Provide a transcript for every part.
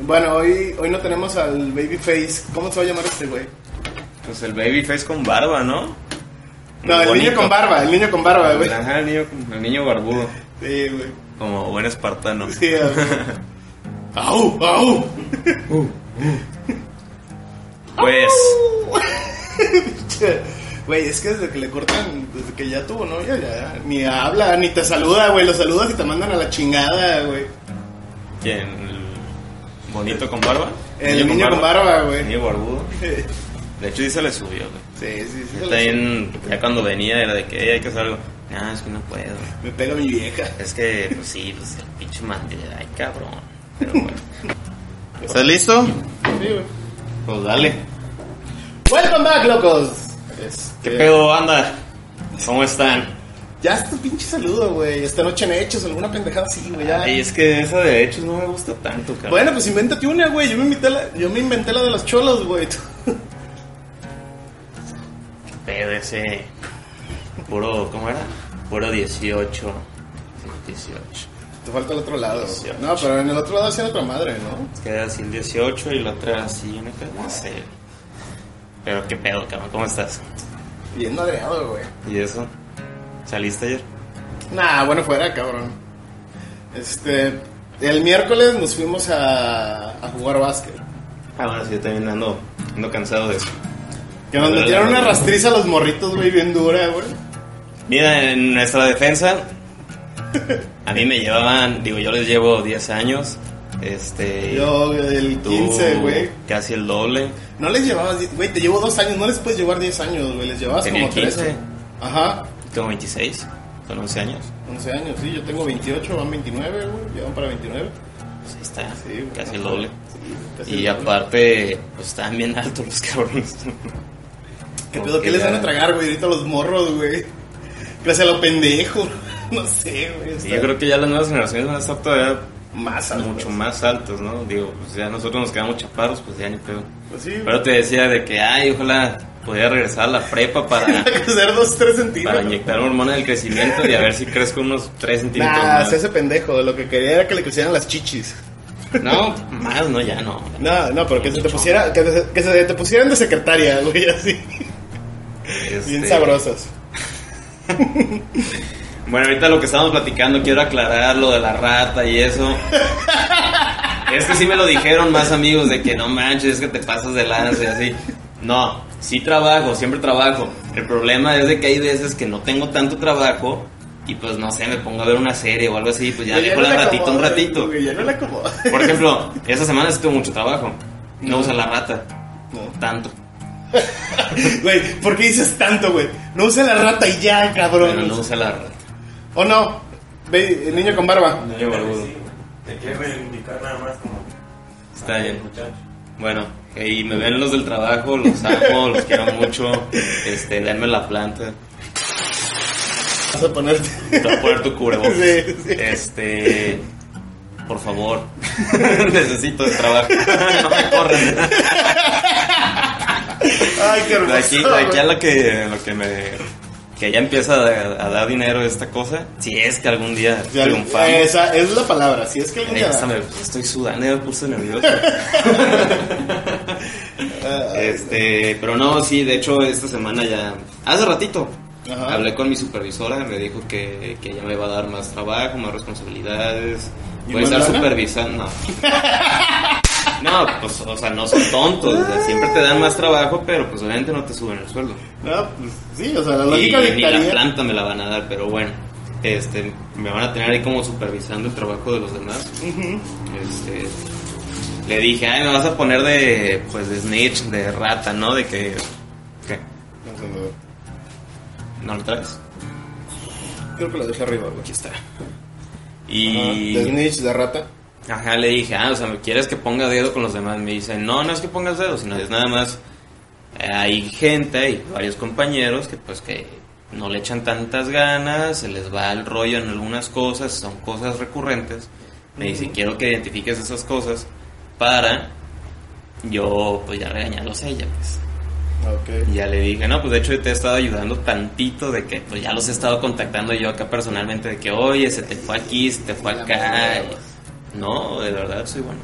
Bueno, hoy, hoy no tenemos al Babyface. ¿Cómo se va a llamar este güey? Pues el babyface con barba, ¿no? No, el Bonito. niño con barba, el niño con barba, güey. Ajá, el niño, el niño barbudo. Sí, güey. Como buen espartano. Sí, a ver. ¡Au! ¡Au! Pues, Güey, es que desde que le cortan, desde que ya tuvo novia, ya ni habla, ni te saluda, güey. Lo saludas y te mandan a la chingada, güey. ¿quién? ¿El bonito con barba? El niño con barba, güey. Niño barbudo. Sí, De hecho, sí se le subió, güey. sí, sí. sé. bien, ya cuando venía era de que "Ey, hay que hacer algo. Ah, es que no puedo. Me pega mi vieja. Es que, pues sí, pues el pinche mate. Ay, cabrón. Pero bueno. ¿Estás listo? Sí, güey. Pues dale. Welcome back, locos. ¿Qué pedo, banda? ¿Cómo están? Ya es tu pinche saludo, güey. Esta noche en hechos, alguna pendejada así, güey. Ya. Ay, es que esa de hechos no me gusta tanto, cabrón. Bueno, pues invéntate una, güey. Yo me inventé la, yo me inventé la de los cholos, güey. pedo ese. Puro, ¿cómo era? Puro 18. 18. Te falta el otro lado. No, pero en el otro lado hacía otra madre, ¿no? Es que era así el 18 y la otra así, una cosa, no sé. Pero qué pedo, cabrón, ¿cómo estás? Bien madreado, güey. ¿Y eso? ¿Saliste ayer? Nah, bueno, fuera, cabrón. Este. El miércoles nos fuimos a, a jugar básquet. Ah, bueno, sí, yo también ando, ando cansado de eso. Que nos metieron una rastriza a los morritos, güey, bien dura, güey. Mira, en nuestra defensa, a mí me llevaban, digo, yo les llevo 10 años. Este. Yo, el tú 15, güey. Casi el doble. No les llevabas, güey, te llevo dos años, no les puedes llevar 10 años, güey, les llevabas Tenía como 13. 15. Ajá, Tengo 26, con 11 años. 11 años, sí, yo tengo 28, van 29, güey, ya van para 29. Pues ahí está, Sí, casi el doble. sí, casi Y el doble. aparte, pues estaban bien altos los cabrones. ¿Qué pedo? ¿Qué les van a tragar, güey, ahorita los morros, güey? Gracias a lo pendejo, no sé, güey. Sí, yo creo que ya las nuevas generaciones van a estar todavía más altos. mucho más altos, ¿no? Digo, pues ya nosotros nos quedamos chaparros, pues ya ni pedo. Pues sí, Pero te decía de que, ay, ojalá pudiera regresar a la prepa para, que hacer 2, 3 para centímetros. inyectar hormona del crecimiento y a ver si crezco unos 3 centímetros Nah, más. se hace pendejo. Lo que quería era que le crecieran las chichis. No, más, no, ya no. No, no, pero que se te pusiera, que, se- que se te pusieran de secretaria, güey, así. Este, Bien sabrosas. Bueno, ahorita lo que estábamos platicando, quiero aclarar lo de la rata y eso. Es que sí me lo dijeron más amigos de que no manches, es que te pasas de lanza y así. No, sí trabajo, siempre trabajo. El problema es de que hay veces que no tengo tanto trabajo y pues no sé, me pongo a ver una serie o algo así, pues ya Güey, dejo no la le ratita un ratito. ya no la. Por ejemplo, esta semana sí tengo mucho trabajo. No No. usa la rata, No. tanto. Güey, ¿por qué dices tanto, güey? No use la rata y ya, cabrón. Pero no usa la rata. ¿O no? Ve, el niño con barba. Niño barbudo. Te quiero reivindicar nada más como Está bien. muchacho. Bueno, y me ven los del trabajo, los amo, los quiero mucho. Este, denme la planta. Vas a ponerte. Te voy a poner tu cubrebocas. Sí, sí. Este, por favor, necesito de trabajo. no me corren. Ay, qué De hermoso. aquí, de aquí a güey. lo que, lo que me, que ya empieza a, a dar dinero esta cosa. Si es que algún día Ya, triunfamos. Esa es la palabra. Si es que algún día. me- estoy sudando, ya me puse nervioso. Este, pero no, sí, de hecho esta semana ya, hace ratito, Ajá. hablé con mi supervisora, me dijo que, que ella me va a dar más trabajo, más responsabilidades, ¿Y voy a estar supervisando, no. No, pues, o sea, no son tontos, o sea, siempre te dan más trabajo, pero pues obviamente no te suben el sueldo. No, pues sí, o sea, la Y lógica ni la dictaría. planta me la van a dar, pero bueno, este, me van a tener ahí como supervisando el trabajo de los demás. Este, le dije, ay, me vas a poner de, pues, de snitch, de rata, ¿no? De que, ¿qué? No sé, no. ¿No lo traes? Creo que lo dejé arriba, güey. Aquí está. Ajá, Y, De snitch, de rata. Ajá, le dije, ah, o sea, ¿quieres que ponga dedo con los demás? Me dice, no, no es que pongas dedo, sino es nada más. eh, hay gente y varios compañeros que, pues, que no le echan tantas ganas, se les va el rollo en algunas cosas, son cosas recurrentes. Me dice, quiero que identifiques esas cosas para yo, pues, ya regañarlos a ella, pues. Ok. Y ya le dije, no, pues de hecho te he estado ayudando tantito de que pues ya los he estado contactando yo acá personalmente de que, oye, se te fue aquí, se te fue acá. No, de verdad soy bueno.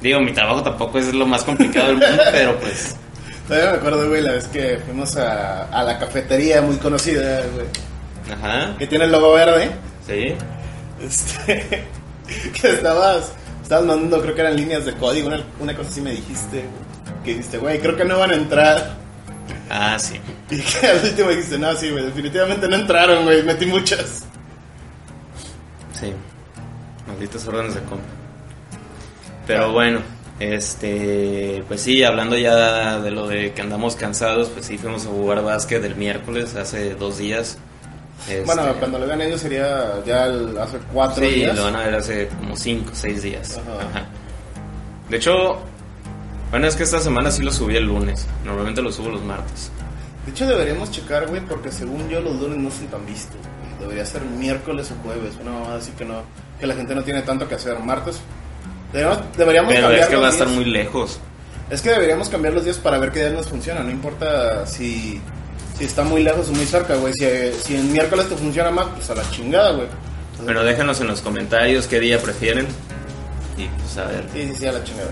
Digo, mi trabajo tampoco es lo más complicado del mundo, pero pues... Todavía me acuerdo, güey, la vez que fuimos a, a la cafetería muy conocida, güey, Ajá, que tiene el logo verde. sí. Este, que estabas, estabas mandando, creo que eran líneas de código, una, una cosa así me dijiste, que dijiste, güey, creo que no van a entrar. Ah, sí. Y que al último dijiste, no, sí, güey, definitivamente no entraron, güey, metí muchas. Sí. Malditas órdenes de compra. Pero bueno, este, pues sí, hablando ya de lo de que andamos cansados, pues sí, fuimos a jugar básquet el miércoles, hace dos días. Este, Bueno, cuando lo vean ellos sería ya el- hace cuatro sí, días. lo van a ver hace como cinco, seis días. Ajá. Ajá. De hecho, bueno, es que esta semana sí lo subí el lunes. Normalmente lo subo los martes. De hecho, deberíamos checar, güey, porque según yo los lunes no son tan vistos. Debería ser miércoles o jueves, una mamada así que no, que la gente no tiene tanto que hacer. Martes. Deberíamos, deberíamos Pero cambiar es que va a estar muy lejos. Es que deberíamos cambiar los días para ver qué días nos funciona. No importa si, si está muy lejos o muy cerca, güey. Si, si en miércoles te funciona más, pues a la chingada, güey. Pero déjanos en los comentarios qué día prefieren. Y pues a ver. Sí, sí, sí, a la chingada.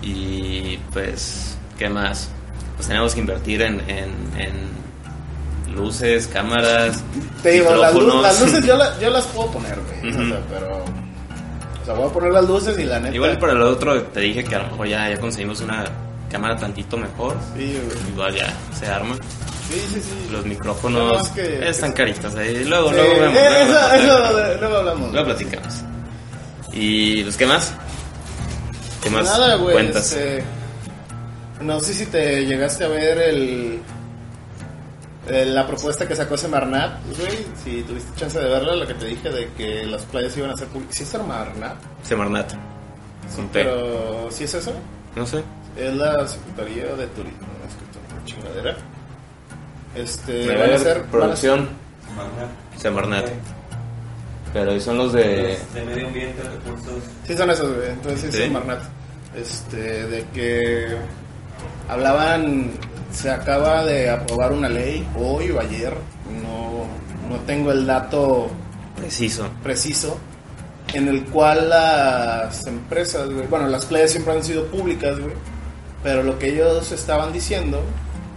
Y pues, ¿qué más? Pues tenemos que invertir en, en, en luces, cámaras, Te digo, las, lu- las luces yo, la- yo las puedo poner, güey. O sea, pero. O sea, voy a poner las luces y la neta. Igual para el otro te dije que a lo mejor ya, ya conseguimos una cámara tantito mejor. Sí, güey. Igual ya se arma. Sí, sí, sí. Los No, micrófonos que- están que- caritas ahí. Luego, Sí, luego vemos. eh, eso, eso, luego- hablamos. luego platicamos. Y pues, ¿qué más? ¿Qué más Nada, güey. cuentas? este, no sé si te llegaste a ver el, el- la propuesta que sacó Semarnat, güey. Si tuviste chance de verla, lo que te dije de que las playas iban a ser públicas. ¿Sí es Semarnat? Semarnat. Sí, Con pero ¿sí es eso? No sé. Es la Secretaría de Turismo, no es que una chingadera. Este, Me van va a ser producción Magna. Semarnat. Pero ahí son los de... De medio ambiente, recursos. Sí, son esos, güey. Entonces Sí. es Semarnat. Este, de que hablaban, se acaba de aprobar una ley hoy o ayer, no, no tengo el dato Preciso. preciso, en el cual las empresas, güey, bueno, las playas siempre han sido públicas, güey, pero lo que ellos estaban diciendo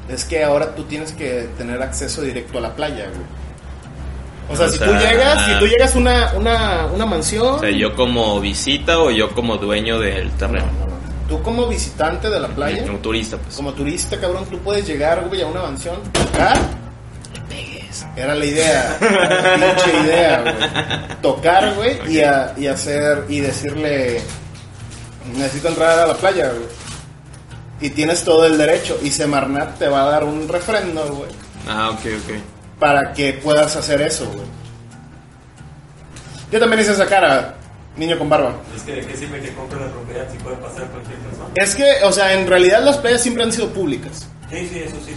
es que ahora tú tienes que tener acceso directo a la playa, güey. O sea, O si sea, tú llegas, si tú llegas a una, una, una mansión... O sea, yo como visita o yo como dueño del terreno. No, no, no. Tú como visitante de la playa, Como turista, pues. como turista, cabrón, tú puedes llegar, güey, a una mansión, tocar. Era la idea, era la pinche idea, güey. Tocar, güey, y, a- y hacer, y decirle, necesito entrar a la playa, güey. Y tienes todo el derecho. Y Semarnat te va a dar un refrendo, güey, Ah, ok, ok. para que puedas hacer eso, güey. Yo también hice esa cara, niño con barba. Es que de qué sirve que compre la propiedad si puede pasar cualquier persona. Es que, o sea, en realidad las playas siempre han sido públicas. Sí, sí, eso sí.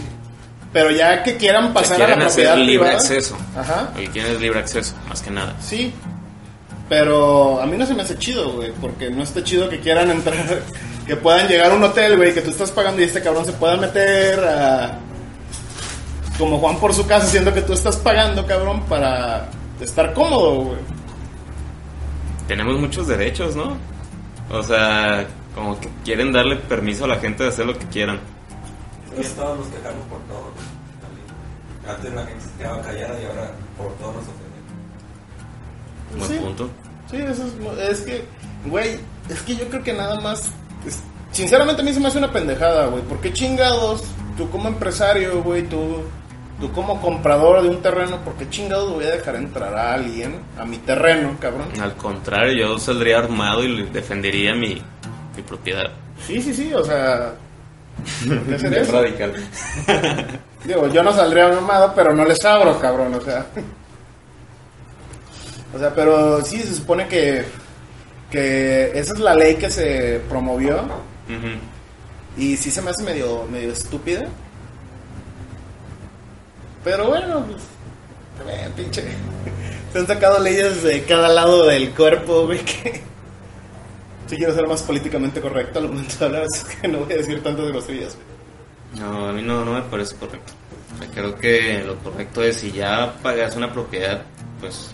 Pero ya que quieran pasar a la propiedad libre privada. acceso. Ajá. Lo que es libre acceso, más que nada. Sí. Pero a mí no se me hace chido, güey. Porque no está chido que quieran entrar. Que puedan llegar a un hotel, güey. Que tú estás pagando y este cabrón se pueda meter a. Como Juan por su casa, siendo que tú estás pagando, cabrón, para estar cómodo, güey. Tenemos muchos derechos, ¿no? O sea, como que quieren darle permiso a la gente de hacer lo que quieran. Es que todos nos quejamos por todo. Antes la gente se quedaba callada y ahora por todo nos ofenden. Buen Sí. punto. Sí, eso es, es que, güey, es que yo creo que nada más, es- sinceramente a mí se me hace una pendejada, güey, ¿por qué chingados, tú como empresario, güey, tú, tú como comprador de un terreno, ¿por qué chingados voy a dejar entrar a alguien a mi terreno, cabrón? Al contrario, yo saldría armado y defendería mi, mi propiedad. Sí, sí, sí, o sea, ¿por qué hacer eso? radical. Digo, yo no saldría mamado, pero no les abro, cabrón, o sea. O sea, pero sí, se supone que, que esa es la ley que se promovió y sí se me hace medio, medio estúpida. Pero bueno, pues, también, pinche. Se han sacado leyes de cada lado del cuerpo, güey, que... Sí quiero ser más políticamente correcto al momento de hablar, así que no voy a decir tantas groserías, güey. No, a mí no, no me parece correcto. O sea, creo que lo correcto es si ya pagas una propiedad, pues...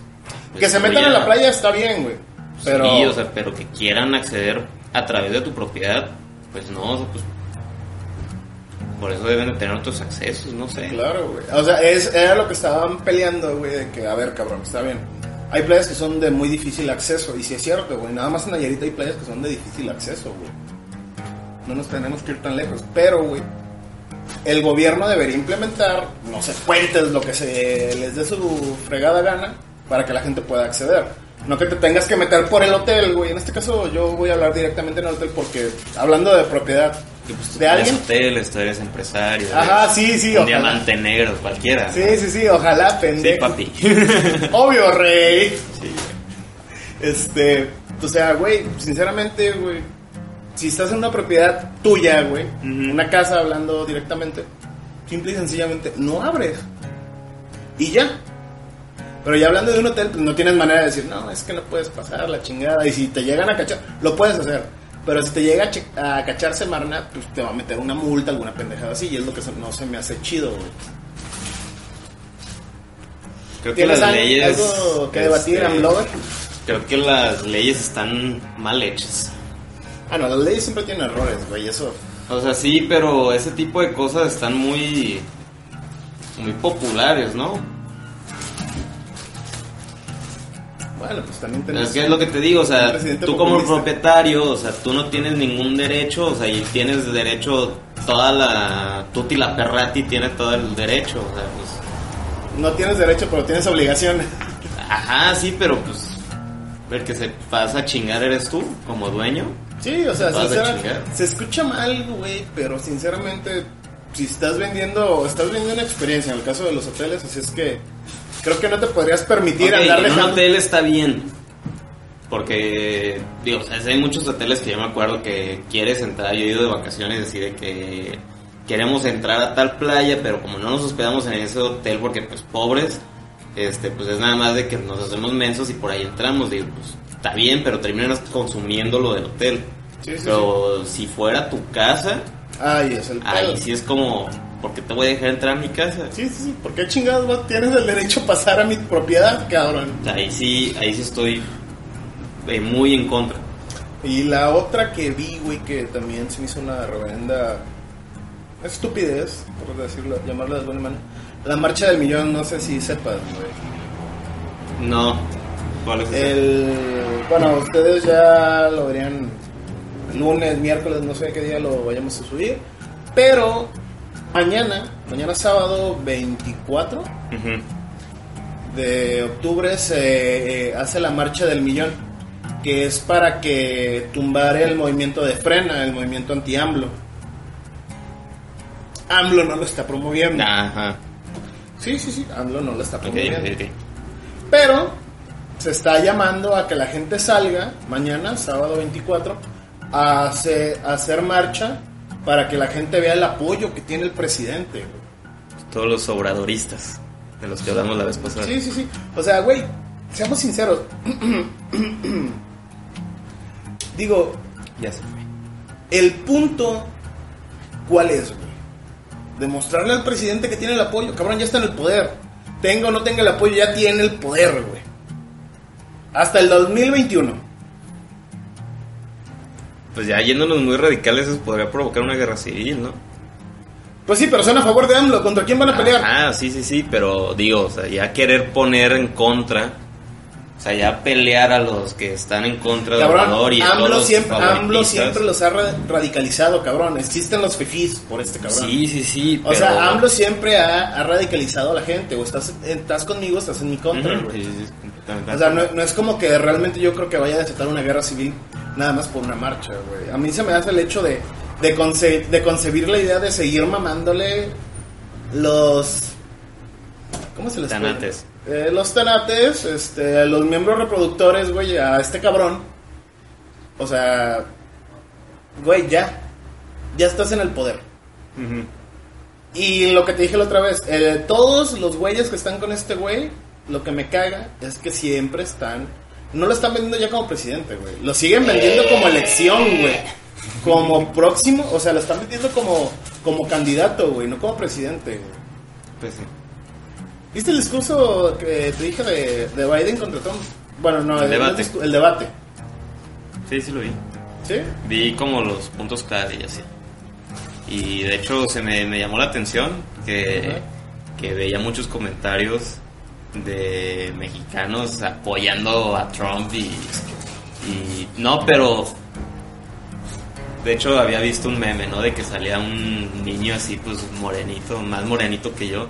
pues Que se metan a la playa está bien, güey. Pero... Sí, o sea, pero que quieran acceder a través de tu propiedad, pues no, pues... Por eso deben de tener otros accesos, no sé. Claro, güey. O sea, es, era lo que estaban peleando, güey, de que, a ver, cabrón, está bien. Hay playas que son de muy difícil acceso, y si es cierto, güey, nada más en Nayarit hay playas que son de difícil acceso, güey. No nos tenemos que ir tan lejos, pero, güey, el gobierno debería implementar, no sé, puentes, lo que se les dé su fregada gana, para que la gente pueda acceder. No que te tengas que meter por el hotel, güey. En este caso yo voy a hablar directamente en el hotel porque, hablando de propiedad Que, pues, tú de alguien... hoteles, tú eres empresario. Ajá, eres sí, sí, Un ojalá. diamante negro, cualquiera. Sí, sí, sí, ojalá, Sí, pendejo. papi. Obvio, rey. Sí. Este, o sea, güey, sinceramente, güey, si estás en una propiedad tuya, güey, una casa hablando directamente, simple y sencillamente no abres. Y ya. Pero ya hablando de un hotel, pues no tienes manera de decir, no, es que no puedes pasar la chingada. Y si te llegan a cachar, lo puedes hacer. Pero si te llega a, che- a cachar Semarnat, pues te va a meter una multa, alguna pendejada así. Y es lo que se- no se me hace chido, güey. Creo que ¿Tienes las leyes. algo que debatir, este, Amlover? Creo que las leyes están mal hechas. Ah, no, las leyes siempre tienen errores, güey, eso. O sea, sí, pero ese tipo de cosas están muy. muy populares, ¿no? Bueno, pues también Es tenemos. que es lo que te digo, o sea, tú como populista. propietario, o sea, tú no tienes ningún derecho, o sea, y tienes derecho toda la. Tuti la perrati tiene todo el derecho, o sea, pues. No tienes derecho, pero tienes obligación. Ajá, sí, pero pues. El que se pasa a chingar eres tú, como dueño. Sí, o sea, Vas a sincera- chingar. se escucha mal, güey, pero sinceramente, si estás vendiendo, estás vendiendo una experiencia, en el caso de los hoteles, así es que creo que no te podrías permitir Ok, andar en un dejando. hotel está bien. Porque, digo, o sea, hay muchos hoteles que yo me acuerdo que quieres entrar. Yo he ido de vacaciones y así de que queremos entrar a tal playa, pero como no nos hospedamos en ese hotel porque, pues, pobres, este, pues es nada más de que nos hacemos mensos y por ahí entramos. Digo, pues, está bien, pero terminas consumiendo lo del hotel. Sí, sí, pero si fuera tu casa, Ay, es el ahí sí es como, ¿por qué te voy a dejar entrar a mi casa? Sí, sí, sí, ¿por qué chingados güey, tienes el derecho a pasar a mi propiedad, cabrón? Ahí sí, ahí sí estoy eh, muy en contra. Y la otra que vi, güey, que también se me hizo una reverenda estupidez, por decirlo, llamarla de alguna manera. La marcha del millón, no sé si sepas, güey. No. ¿Cuál es? El, bueno, ustedes ya lo verían lunes, miércoles, no sé qué día lo vayamos a subir. Pero mañana, mañana sábado 24 Ujú. de octubre se eh, hace la marcha del millón, que es para que tumbar el movimiento de frena, el movimiento anti-AMLO. AMLO no lo está promoviendo. Ajá. Sí, sí, sí, AMLO no lo está promoviendo. Pero se está llamando a que la gente salga mañana, sábado 24, a hacer, a hacer marcha para que la gente vea el apoyo que tiene el presidente. güey. Todos los obradoristas de los que hablamos la vez pasada. Sí, sí, sí. O sea, güey, seamos sinceros. Digo, Ya se fue. el punto, ¿cuál es, güey? Demostrarle al presidente que tiene el apoyo. Cabrón, ya está en el poder. Tenga o no tenga el apoyo, ya tiene el poder, güey. Hasta el 2021. Pues ya yéndonos muy radicales, eso podría provocar una guerra civil, ¿no? Pues sí, pero son a favor de AMLO. ¿Contra quién van a pelear? Ah, sí, sí, sí, pero digo, o sea, ya querer poner en contra, o sea, ya pelear a los que están en contra de Obrador y todos AMLO los siempre, AMLO siempre los ha ra- radicalizado, cabrón. Existen los fifís por este cabrón. Sí, sí, sí, O pero... sea, AMLO siempre ha, ha radicalizado a la gente. O estás, estás conmigo, estás en mi contra, güey. sí, sí. O sea, no, no es como que realmente yo creo que vaya a desatar una guerra civil nada más por una marcha, güey. A mí se me hace el hecho de, de, conce- de concebir la idea de seguir mamándole los... ¿Cómo se les? Tanates. eh, los tanates, este, los miembros reproductores, güey, a este cabrón. O sea, güey, ya. Ya estás en el poder. Y lo que te dije la otra vez, eh, todos los güeyes que están con este güey, lo que me caga es que siempre están. No lo están vendiendo ya como presidente, güey. Lo siguen vendiendo como elección, güey. Como próximo, o sea, lo están vendiendo como, como candidato, güey, no como presidente, güey. Pues sí. ¿Viste el discurso que te dije de, de Biden contra Trump? Bueno, no, El debate. el debate. Sí, sí lo vi. ¿Sí? Vi como los puntos clave y así. Y de hecho se me, me llamó la atención que, que veía muchos comentarios de mexicanos apoyando a Trump y, y no, pero de hecho había visto un meme, ¿no? De que salía un niño así pues morenito, más morenito que yo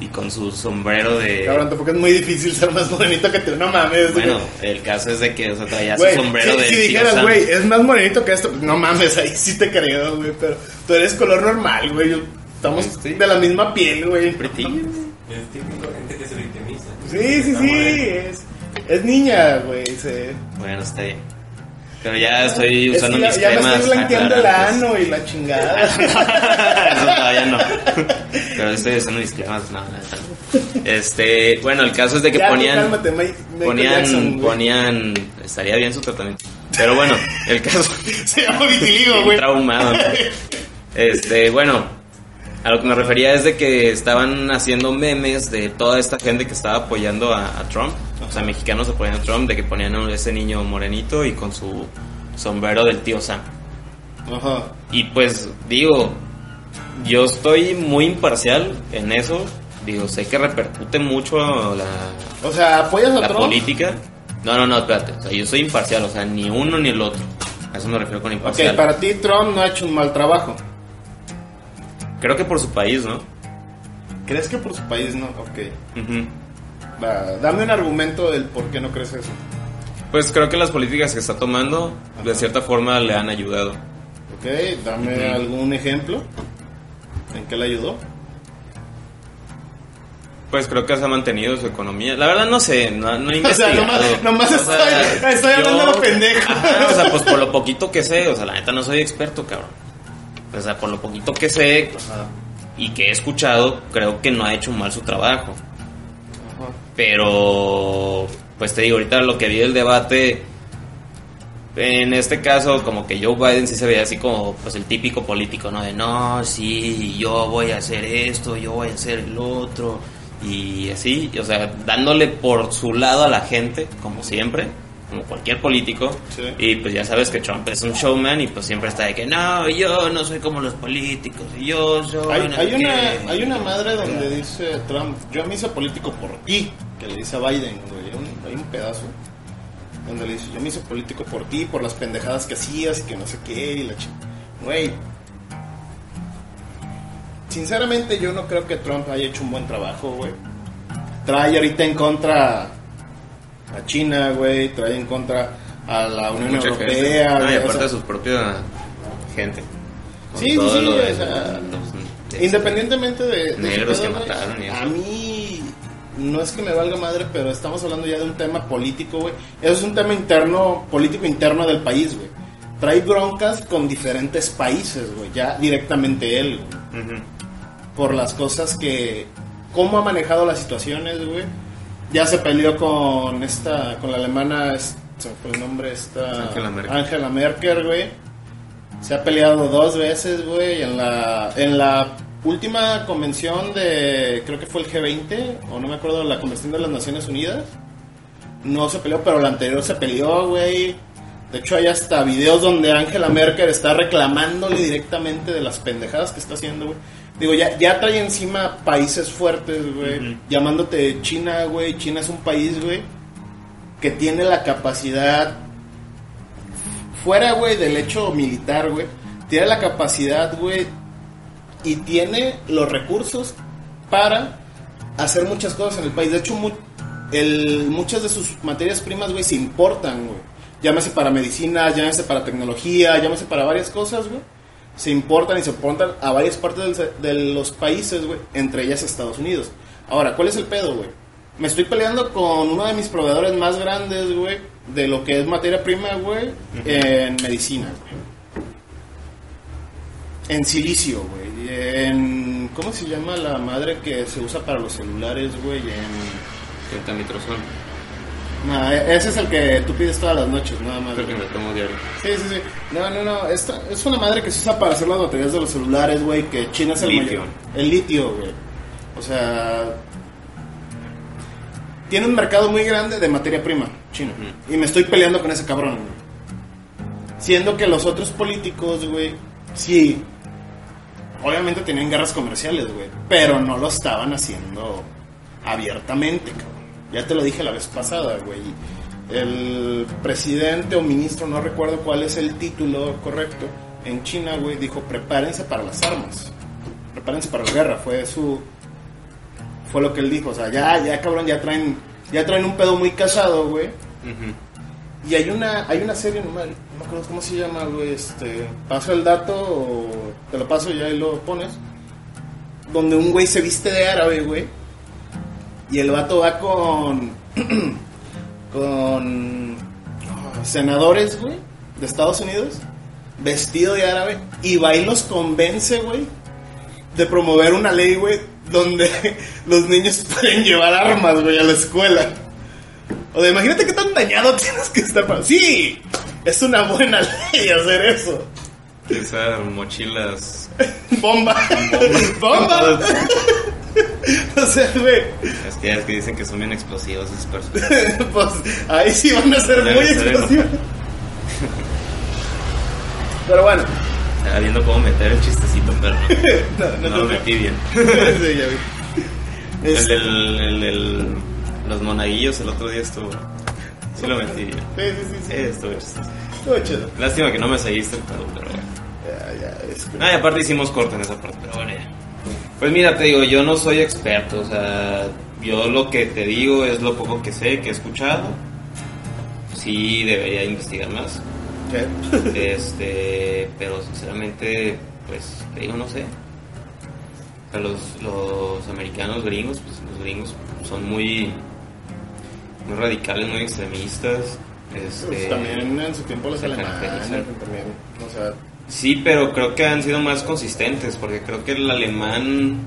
y con su sombrero de... Cabrón, tampoco es muy difícil ser más morenito que tú, no mames. Bueno, el caso es de que o sea, traía Güey, su sombrero si, de... si dijeras, güey, es más morenito que esto, pues no mames, ahí sí te creo, güey, pero tú eres color normal, güey. Estamos Sí. de la misma piel, güey. Pretty. Es típico gente que se victimiza. Sí, sí, sí, es, es niña, güey. se- Bueno, está bien. Pero ya estoy Es usando que ya, mis ya me cremas. estoy blanqueando el ano y la chingada. Eso todavía no. Pero estoy usando mis cremas, no, no. Este, bueno, el caso es de que Ya, ponían. cálmate, Mike- Michael ponían, Jackson, ponían. Estaría bien su tratamiento. Pero bueno, el caso. Se llama vitiligo, güey. traumado. Este, bueno, a lo que me refería es de que estaban haciendo memes de toda esta gente que estaba apoyando a, a Trump, o sea, mexicanos apoyando a Trump, de que ponían a ese niño morenito y con su sombrero del tío Sam. Ajá. Y pues digo, yo estoy muy imparcial en eso. Digo, sé que repercute mucho la, O sea, ¿apoyas a la Trump? política. No, no, no, espérate. O sea, yo soy imparcial, o sea, ni uno ni el otro. A eso me refiero con Ok, imparcial. para ti Trump no ha hecho un mal trabajo. Creo que por su país, ¿no? ¿Crees que por su país no? Ok. Va, dame un argumento del por qué no crees eso. Pues creo que las políticas que está tomando, de cierta forma, le han ayudado. Ok, dame algún ejemplo. ¿En qué le ayudó? Pues creo que se ha mantenido su economía. La verdad no sé, no, no he O sea, investigado. nomás, nomás O estoy, sea, estoy hablando yo- de pendejo. Ajá, o sea, pues por lo poquito que sé, o sea, la neta no soy experto, cabrón. O sea, por lo poquito que sé Ajá, y que he escuchado, creo que no ha hecho mal su trabajo. ajá. Pero, pues te digo, ahorita lo que vi del debate, en este caso, como que Joe Biden sí se veía así como, pues el típico político, ¿no? De, no, sí, yo voy a hacer esto, yo voy a hacer el otro, y así, o sea, dándole por su lado a la gente, como siempre, como cualquier político, Sí. y pues ya sabes que Trump es un showman y pues siempre está de que, no, yo no soy como los políticos, y yo soy... Hay, hay una, qué". hay una madre donde dice Trump, yo me hice político por ti, que le dice a Biden, güey. Hay un, hay un pedazo donde le dice, yo me hice político por ti, por las pendejadas que hacías y que no sé qué, y la ch... Güey. Sinceramente yo no creo que Trump haya hecho un buen trabajo, güey. Trae ahorita en contra a China, güey, trae en contra a la Unión Mucha. Europea, No, y güey, o aparte sea, de su propia gente. Sí, sí, sí, lo de o sea, los- de- Independientemente de, Negros que mataron a mí no es que me valga madre, pero estamos hablando ya de un tema político, güey. Eso es un tema interno, político interno del país, güey. Trae broncas con diferentes países, güey, ya directamente él, güey. Por las cosas que, cómo ha manejado las situaciones, güey. Ya se peleó con esta, con la alemana, se fue el nombre, esta Angela Merkel. Angela Merkel, güey. Se ha peleado dos veces, güey, en la, en la última convención de, creo que fue el G20, o no me acuerdo, la convención de las Naciones Unidas. No se peleó, pero la anterior se peleó, güey. De hecho, hay hasta videos donde Angela Merkel está reclamándole directamente de las pendejadas que está haciendo, güey. Digo, ya, ya trae encima países fuertes, güey. Llamándote China, güey. China es un país, güey, que tiene la capacidad, fuera, güey, del hecho militar, güey. Tiene la capacidad, güey, y tiene los recursos para hacer muchas cosas en el país. De hecho, mu- el, muchas de sus materias primas, güey, se importan, güey. Llámese para medicina, llámese para tecnología, llámese para varias cosas, güey. Se importan y se importan a varias partes del- de los países, güey, entre ellas Estados Unidos. Ahora, ¿cuál es el pedo, güey? Me estoy peleando con uno de mis proveedores más grandes, güey, de lo que es materia prima, güey, en medicina, güey. En silicio, güey. En. ¿Cómo se llama la madre que se usa para los celulares, güey? En. El tamitrozol. No, e- ese es el que tú pides todas las noches, nada más. Creo que me tomo diario. Sí, sí, sí. No, no, no. Esta, es una madre que se usa para hacer las baterías de los celulares, güey. Que China es el Litio. mayor. El litio, güey. O sea. Tiene un mercado muy grande de materia prima, China. Y me estoy peleando con ese cabrón, güey. Siendo que los otros políticos, güey, sí. Obviamente tenían guerras comerciales, güey. Pero no lo estaban haciendo abiertamente, cabrón. Ya te lo dije la vez pasada, güey. El presidente o ministro, no recuerdo cuál es el título correcto, en China, güey, dijo, prepárense para las armas. Prepárense para la guerra. Fue su... Fue lo que él dijo. O sea, ya, ya, cabrón, ya traen, ya traen un pedo muy casado, güey. Y hay una, hay una serie, no me, no me acuerdo cómo se llama, güey, este, paso el dato o te lo paso y ya ahí lo pones, donde un güey se viste de árabe, güey, y el vato va con, con ah, senadores, güey, de Estados Unidos, vestido de árabe, y va y los convence, güey, de promover una ley, güey, donde los niños pueden llevar armas, güey, a la escuela. O sea, imagínate qué tan dañado tienes que estar para... Sí, es una buena ley hacer eso. Esas mochilas. Bomba. Bomba. o sea, güey, Es que, es que dicen que son bien explosivos esas personas. pues ahí sí van a ser Debe muy explosivos. Pero bueno, Estaba viendo cómo meter el chistecito, pero no, no, no lo metí bien. sí, ya vi. El Este. El, del- los monaguillos el otro día estuvo. Sí lo metí bien. Sí, sí, sí, Sí, sí. estuvo chistoso. Estuvo chido. Lástima que no me seguiste el pedo, pero bueno. Ya, ya, es que- Ah, y aparte hicimos corte en esa parte, pero bueno, ya. Pues mira, te digo, yo no soy experto, o sea, yo lo que te digo es lo poco que sé, que he escuchado. Sí, debería investigar más. ¿Qué? Este, pero sinceramente, pues, te digo, no sé. O sea, los, los americanos gringos, pues los gringos son muy, muy radicales, muy extremistas. Este, Pues también en su tiempo los alemanes también, o sea, Sí, pero creo que han sido más consistentes, porque creo que el alemán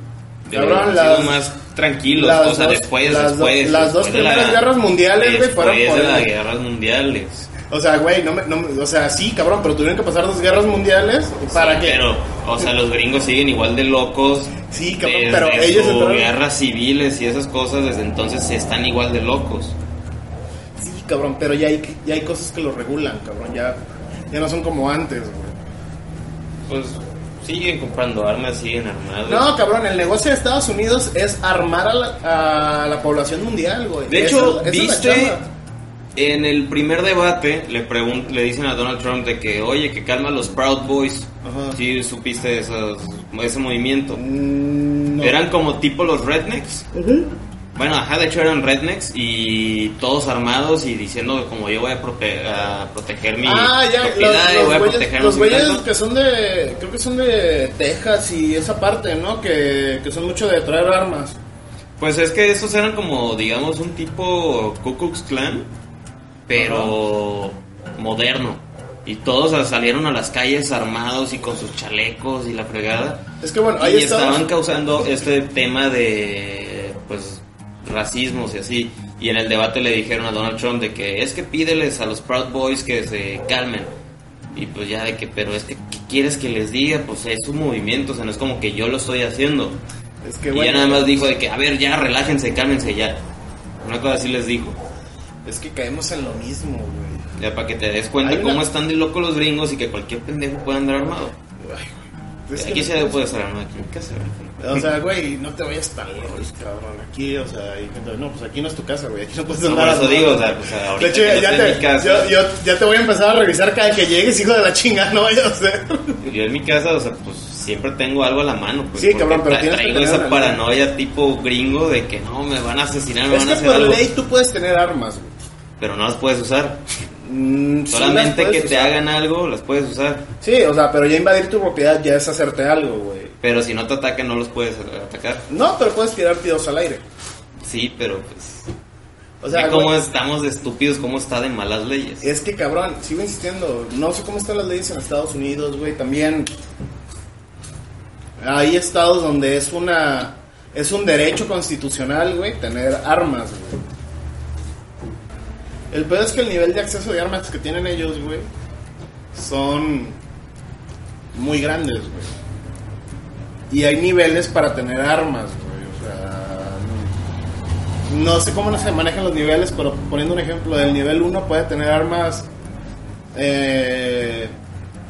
Cabrón, han las- sido más tranquilos, las o sea, dos- después, las do- después, las dos la- primeras guerras mundiales, güey, fueron después por de las guerras mundiales. O sea, güey, no me, no o sea, sí, cabrón, pero tuvieron que pasar dos guerras mundiales para Sí, que... Pero, o sea, los gringos siguen igual de locos. Sí, cabrón, desde pero ellos entraron- guerras civiles y esas cosas, desde entonces están igual de locos. Sí, cabrón, pero ya hay, ya hay cosas que lo regulan, cabrón, ya, ya no son como antes, güey. Pues siguen comprando armas, siguen armados. No, cabrón, el negocio de Estados Unidos es armar a la, a la población mundial, güey. De hecho, viste, en el primer debate le le dicen a Donald Trump de que, oye, que calma a los Proud Boys. Ajá. Sí, supiste esos- ese movimiento. Mm, no. Eran como tipo los rednecks. Bueno, ajá, de hecho eran rednecks y todos armados y diciendo que como yo voy a, prote- a proteger mi Ah, ya, los, propiedad y voy a güeyes- proteger los los güeyes que son de, creo que son de Texas y esa parte, ¿no? Que, que son mucho de traer armas. Pues es que esos eran como, digamos, un tipo Ku Klux Klan, pero moderno. Y todos salieron a las calles armados y con sus chalecos y la fregada. Es que bueno, ahí y estaban causando este tema de, pues, racismos y así. Y en el debate le dijeron a Donald Trump de que es que pídeles a los Proud Boys que se calmen. Y pues ya de que, pero es que, ¿qué quieres que les diga? Pues es un movimiento, o sea, no es como que yo lo estoy haciendo. Es que y bueno, ya nada más dijo de que, a ver, ya relájense, cálmense ya. Una cosa así les dijo. es que caemos en lo mismo, güey. Ya para que te des cuenta una- cómo están de locos los gringos y que cualquier pendejo puede andar armado. Ay. Es que- Aquí se puede estar en mi casa. güey. O sea, güey, no te vayas tan lejos, cabrón. Aquí, o sea, ahí- no, pues aquí no es tu casa, güey. Aquí no puedes No, andar por eso digo, o sea, pues, ahorita De hecho, que ya, no ya te, yo, yo- ya te voy a empezar a revisar cada que llegues, hijo de la chinga, no vayas a hacer. Yo en mi casa, o sea, pues siempre tengo algo a la mano. Pues, Sí, cabrón, pero tienes que traigo tener esa paranoia tipo gringo de que no, me van a asesinar, me Es van a que hacer por algo. ley tú puedes tener armas, güey. Pero no las puedes usar. Mm, Solamente que te hagan algo, las puedes usar. Sí, o sea, pero ya invadir tu propiedad ya es hacerte algo, güey. Pero si no te atacan, no los puedes atacar. No, pero puedes tirar tiros al aire. Sí, pero pues. O sea, cómo güey, estamos de estúpidos, cómo está de malas leyes. es que cabrón, sigo insistiendo, no sé cómo están las leyes en Estados Unidos, güey, también hay estados donde es una es un derecho constitucional, güey, tener armas, güey. El peor es que el nivel de acceso de armas que tienen ellos, güey, son muy grandes, güey. Y hay niveles para tener armas, güey. O sea, no sé cómo no se manejan los niveles, pero poniendo un ejemplo, del nivel 1 puede tener armas eh,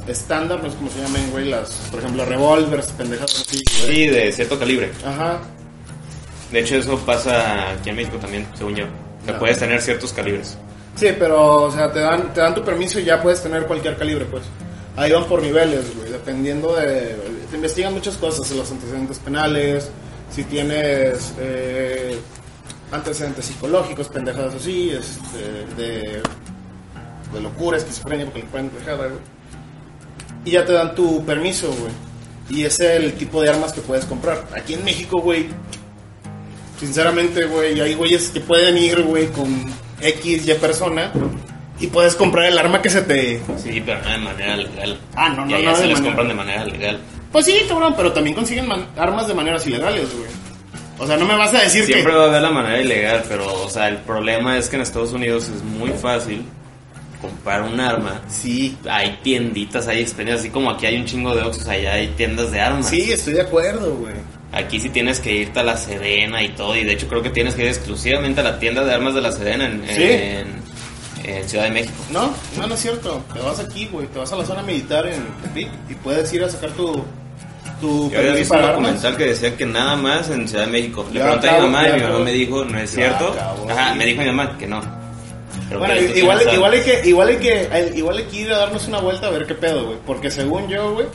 estándar, no sé cómo se llaman, güey, las, por ejemplo, revólveres, pendejadas así, güey. Sí, de cierto calibre. Ajá. De hecho, eso pasa aquí en México también, según yo. Que Ah. puedes tener ciertos calibres. Sí, pero, o sea, te dan, te dan tu permiso y ya puedes tener cualquier calibre, pues. Ahí van por niveles, güey, dependiendo de... Te investigan muchas cosas, los antecedentes penales, si tienes eh, antecedentes psicológicos, pendejadas así, este, de, de locura, esquizofrenia, porque le pueden pendejada, güey. Y ya te dan tu permiso, güey. Y es el tipo de armas que puedes comprar. Aquí en México, güey, Sinceramente, güey, hay güeyes que pueden ir, güey, con X, Y persona y puedes comprar el arma que se te... Sí, pero no de manera legal. Ah, no, no, Y allá no se les manera- compran de manera legal. Pues sí, cabrón, pero también consiguen man- armas de maneras ilegales, güey. O sea, no me vas a decir Siempre que... va a haber la manera ilegal, pero, o sea, el problema es que en Estados Unidos es muy fácil comprar un arma. Sí, Hay tienditas, hay experiencias, así como aquí hay un chingo de Oxxos, allá hay tiendas de armas. sí, estoy de acuerdo, güey. Aquí sí tienes que irte a la Sedena y todo, y de hecho creo que tienes que ir exclusivamente a la tienda de armas de la Sedena en, Sí. en, en Ciudad de México. No, no, no es cierto. Te vas aquí, güey, te vas a la zona militar en Tepic y puedes ir a sacar tu... Tu Yo había visto un documental que decía que nada más en Ciudad de México. Le pregunté a mi mamá y mi mamá me dijo, no es cierto. Ajá, me dijo mi mamá que no. Pero Bueno, que igual, igual, hay que, igual, hay que, igual hay que ir a darnos una vuelta a ver qué pedo, güey. Porque según yo, güey,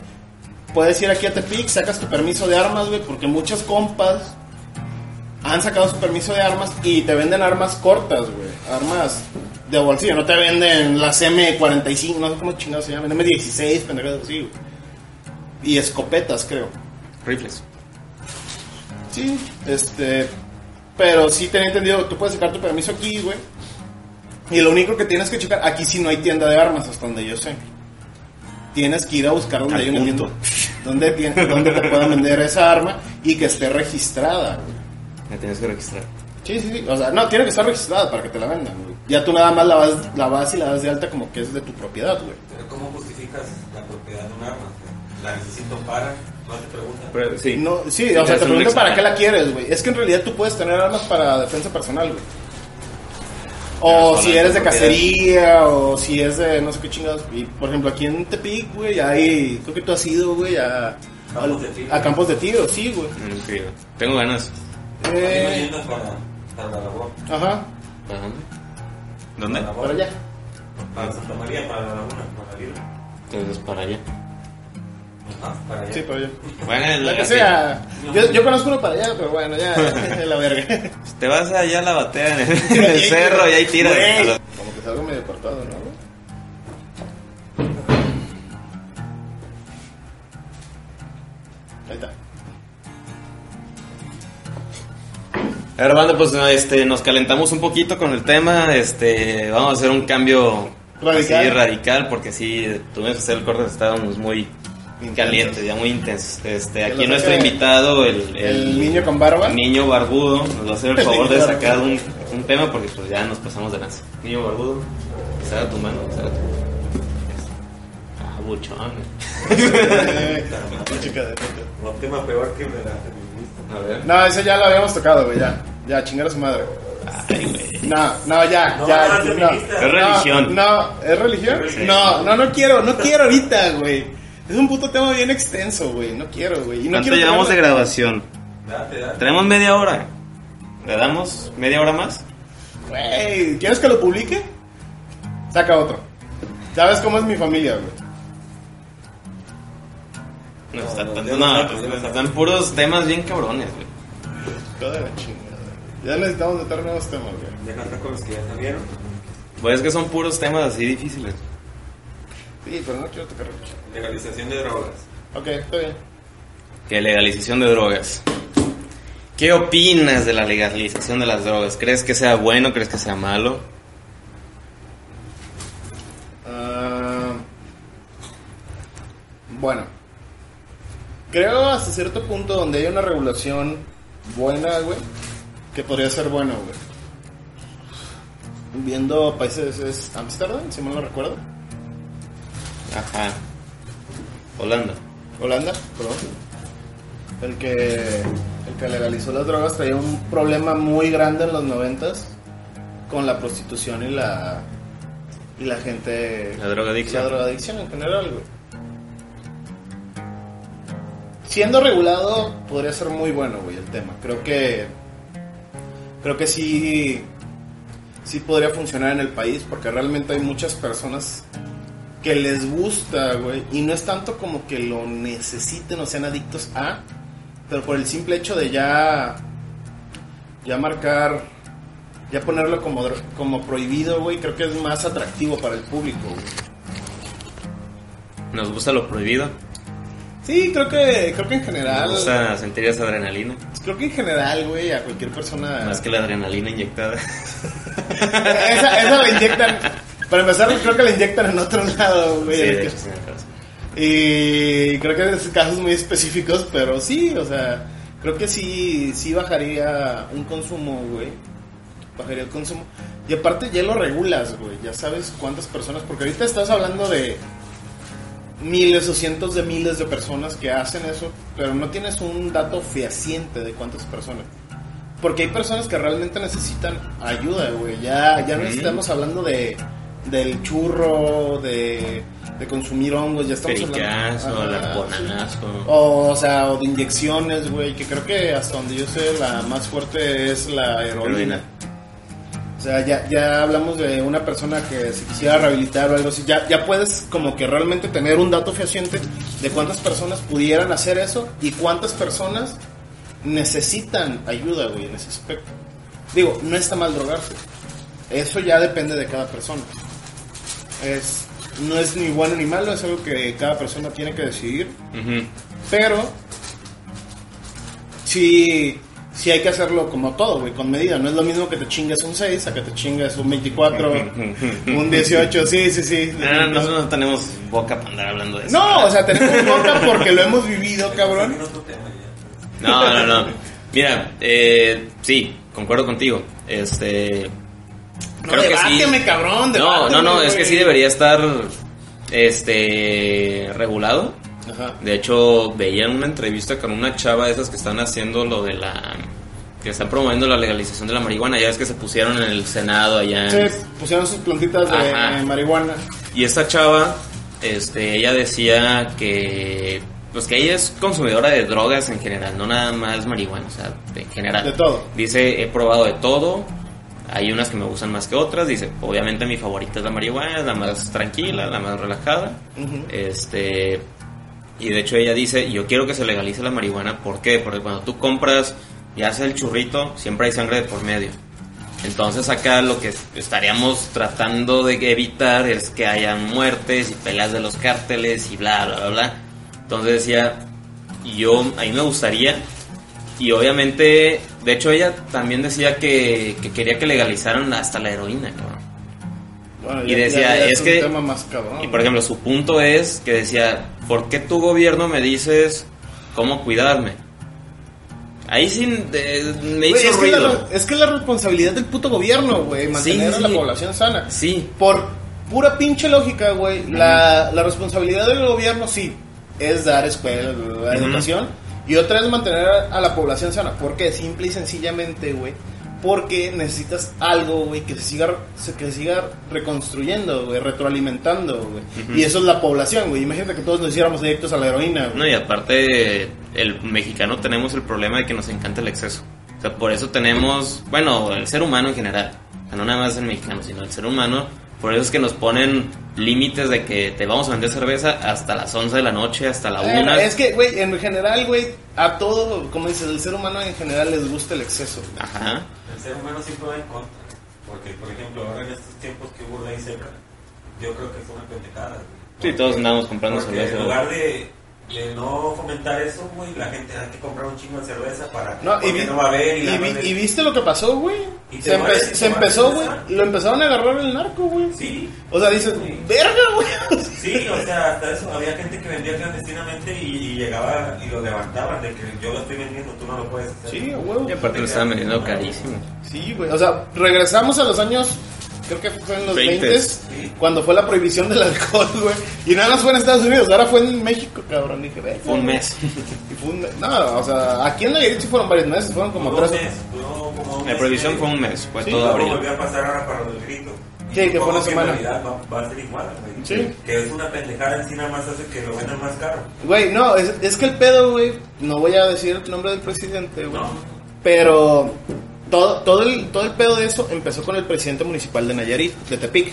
puedes ir aquí a Tepic, sacas tu permiso de armas, güey, porque muchos compas han sacado su permiso de armas y te venden armas cortas, güey. Armas de bolsillo, no te venden las M45, no sé cómo chingados se llaman, M16, pendejadas así, güey. Y escopetas, creo. Rifles. Sí, este. Pero sí tenía entendido, tú puedes sacar tu permiso aquí, güey. Y lo único que tienes que checar, aquí sí no hay tienda de armas, hasta donde yo sé. Tienes que ir a buscar donde hay una punto. tienda. Donde, tiene- donde te puedan vender esa arma y que esté registrada, güey. Me tienes que registrar. Sí, sí, sí. O sea, no, tiene que estar registrada para que te la vendan, güey. Ya tú nada más la vas, la vas y la das de alta como que es de tu propiedad, güey. Pero ¿cómo justificas la propiedad de un arma? La necesito para, no te preguntan. Pero, sí. No, sí, o sea, te un pregunto para qué la quieres, güey. Es que en realidad tú puedes tener armas para defensa personal, güey. O si eres de cacería, o si es de no sé qué chingados. Y, por ejemplo, aquí en Tepic, güey, hay. Creo que tú has ido, güey, a. Campos de tiro. A campos de tiro, sí, güey. No creo. Tengo ganas. Eh, para, para la labor. ajá, ¿Para dónde? Para allá. Para Santa María, para la laguna, para la. Entonces, para allá. Ah, para allá. Sí, para allá. Bueno, La que sea. Yo, yo conozco uno para allá, pero bueno, ya, la verga. Te vas allá a la batea en el, en el cerro y ahí tiras. Como que es algo medio cortado, ¿no? Ahí está. Hermano, pues este, nos calentamos un poquito con el tema. Este, vamos a hacer un cambio Radical. así radical porque sí, tuvimos que hacer el corte, estábamos muy Intensos. calientes, ya muy intensos. Este, aquí nuestro invitado, el, El niño con barba. niño barbudo, nos va a hacer el favor de sacar un, un tema porque pues ya nos pasamos de lanza. Niño barbudo, saca tu mano, saca tu Ah, buchón. Eh, chica de puta. Un tema peor que el de la feminista. A ver. No, ese ya lo habíamos tocado, güey, ya. Ya, chingar a su madre. Ay, güey. No, no, ya, No, ya. no, es feminista. Es religión. No, no, ¿es religión? Sí. No, no, no quiero, no quiero ahorita, güey. Es un puto tema bien extenso, güey. No quiero, güey. No ¿Cuánto llevamos de grabación? Date, date. Tenemos media hora. ¿Le damos media hora más? Güey, ¿quieres que lo publique? Saca otro. ¿Sabes cómo es mi familia, güey? No, está no, tanto- ya no, no, están puros temas bien cabrones, güey. Toda la chingada, güey. Ya necesitamos meter nuevos temas, güey. Deja estar con los que ya salieron. Pues es que son puros temas así difíciles. Sí, pero no quiero tocar mucho. Legalización de drogas. Ok, está bien. Que legalización de drogas. ¿Qué opinas de la legalización de las drogas? ¿Crees que sea bueno? ¿Crees que sea malo? Ah, bueno, creo hasta cierto punto donde hay una regulación buena, güey, que podría ser bueno, güey. Viendo países es Ámsterdam, si mal no recuerdo. Ajá. Holanda. Holanda, perdón. El que, el que legalizó las drogas traía un problema muy grande en los noventas con la prostitución y la y la gente La drogadicción. la drogadicción en general, güey. Siendo regulado podría ser muy bueno, güey, el tema. Creo que creo que sí sí podría funcionar en el país porque realmente hay muchas personas que les gusta, güey, y no es tanto como que lo necesiten o sean adictos a, pero por el simple hecho de ya ya marcar ya ponerlo como como prohibido, güey, creo que es más atractivo para el público, güey. ¿Nos gusta lo prohibido? Sí, creo que creo que en general ¿Nos gusta sentir esa adrenalina? creo que en general, güey, a cualquier persona Más que la adrenalina inyectada. esa, esa la inyectan para empezar, creo que la inyectan en otro lado, güey. Sí, de hecho. Y creo que es casos muy específicos, pero sí, o sea, creo que sí, sí bajaría un consumo, güey. Bajaría el consumo. Y aparte ya lo regulas, güey. Ya sabes cuántas personas, porque ahorita estás hablando de miles o cientos de miles de personas que hacen eso, pero no tienes un dato fehaciente de cuántas personas. Porque hay personas que realmente necesitan ayuda, güey. Ya, ya no estamos hablando de del churro, de, de consumir hongos, ya estamos Pericazo, hablando... sí. O, o sea, o de inyecciones, güey, que creo que hasta donde yo sé la más fuerte es la heroína. Heroína. O sea, ya, ya hablamos de una persona que se quisiera rehabilitar o algo así. Ya, ya puedes como que realmente tener un dato fehaciente de cuántas personas pudieran hacer eso y cuántas personas necesitan ayuda, güey, en ese aspecto. Digo, no está mal drogarse. Eso ya depende de cada persona. Es, no es ni bueno ni malo, es algo que cada persona tiene que decidir. Pero sí, sí hay que hacerlo como todo, güey, con medida. No es lo mismo que te chingues un 6 a que te chingues un 24, un 18. Sí, sí, sí. Ah, nosotros no tenemos boca para andar hablando de eso. No, o sea, tenemos boca porque lo hemos vivido, cabrón. No, no, no. Mira, eh, sí, concuerdo contigo. Este. No, debáteme, cabrón. No, no, no, es que sí debería estar. Este. regulado. Ajá. De hecho, veía una entrevista con una chava de esas que están haciendo lo de la. que están promoviendo la legalización de la marihuana. Ya es que se pusieron en el Senado allá. Sí, pusieron sus plantitas de marihuana. Y esta chava, este, ella decía que, pues que ella es consumidora de drogas en general, no nada más marihuana, o sea, en general. De todo. Dice, he probado de todo, hay unas que me gustan más que otras, dice, obviamente mi favorita es la marihuana, la más tranquila, la más relajada. Ujú. Este, y de hecho ella dice, yo quiero que se legalice la marihuana, ¿por qué? Porque cuando tú compras, ya sea el churrito, siempre hay sangre de por medio. Entonces acá lo que estaríamos tratando de evitar es que haya muertes y peleas de los cárteles y bla, bla, bla, bla. Entonces decía, yo, a mí me gustaría, y obviamente, de hecho ella también decía que, que quería que legalizaran hasta la heroína, cabrón. Bueno, Y decía, ya es que- tema más cabrón. Y por ejemplo, su punto es que decía, ¿por qué tu gobierno me dices cómo cuidarme? Ahí sí me hizo es, que es, la, ruido. es que es la responsabilidad del puto gobierno, güey, mantener Sí, a la sí. población sana. Sí, Por pura pinche lógica, güey, la, la responsabilidad del gobierno sí es dar escuela, la Ujú. educación, y otra es mantener a la población sana. ¿Por qué? Simple y sencillamente, güey, porque necesitas algo, güey, que se siga, que se siga reconstruyendo, güey, retroalimentando, güey. Y eso es la población, güey. Imagínate que todos nos hiciéramos adictos a la heroína, güey. no, y aparte, el mexicano tenemos el problema de que nos encanta el exceso. O sea, por eso tenemos, bueno, el ser humano en general, o sea, no nada más el mexicano, sino el ser humano, por eso es que nos ponen límites de que te vamos a vender cerveza hasta las 11 de la noche, hasta la Eh, 1. es que, güey, en general, güey, a todo, como dices, el ser humano en general les gusta el exceso. güey. Ajá. El ser humano siempre va en contra. Porque, por ejemplo, ahora en estos tiempos que hubo ley seca, yo creo que fue una pendejada. güey. Sí, todos andamos comprando Porque cerveza. En lugar de, de no fomentar eso, güey, la gente hay que comprar un chingo de cerveza para No, y, vi- no va a haber y, la y vi- y viste lo que pasó, güey. Se, empe- se empezó, güey. Lo empezaron a agarrar el narco, güey. Sí, O sea, dices, Sí. verga, güey. sí, o sea, hasta eso, había gente que vendía clandestinamente y, y llegaba y lo levantaban de que yo lo estoy vendiendo, tú no lo puedes hacer. Sí, a huevo. Y aparte lo estaban vendiendo carísimo. Sí, güey. O sea, regresamos a los años, creo que fue en los 20 Veintes. cuando fue la prohibición del alcohol, güey. Y nada más fue en Estados Unidos, ahora fue en México, cabrón. Dije, verga, Fue un mes. Y fue un mes. No, o sea, aquí en Nayarit sí fueron varios meses, fueron como tres. un mes, duró como un La prohibición fue un mes, fue Sí, todo abril. volvió a pasar ahora para lo del grito. Y Sí, que fue una semana. va, va a ser igual, güey. Sí. Que es una pendejada en sí, nada más hace que lo vendan más caro. Güey, no, es, es que el pedo, güey, no voy a decir el nombre del presidente, güey. No. Pero todo, todo, el, todo el pedo de eso empezó con el presidente municipal de Nayarit, de Tepic.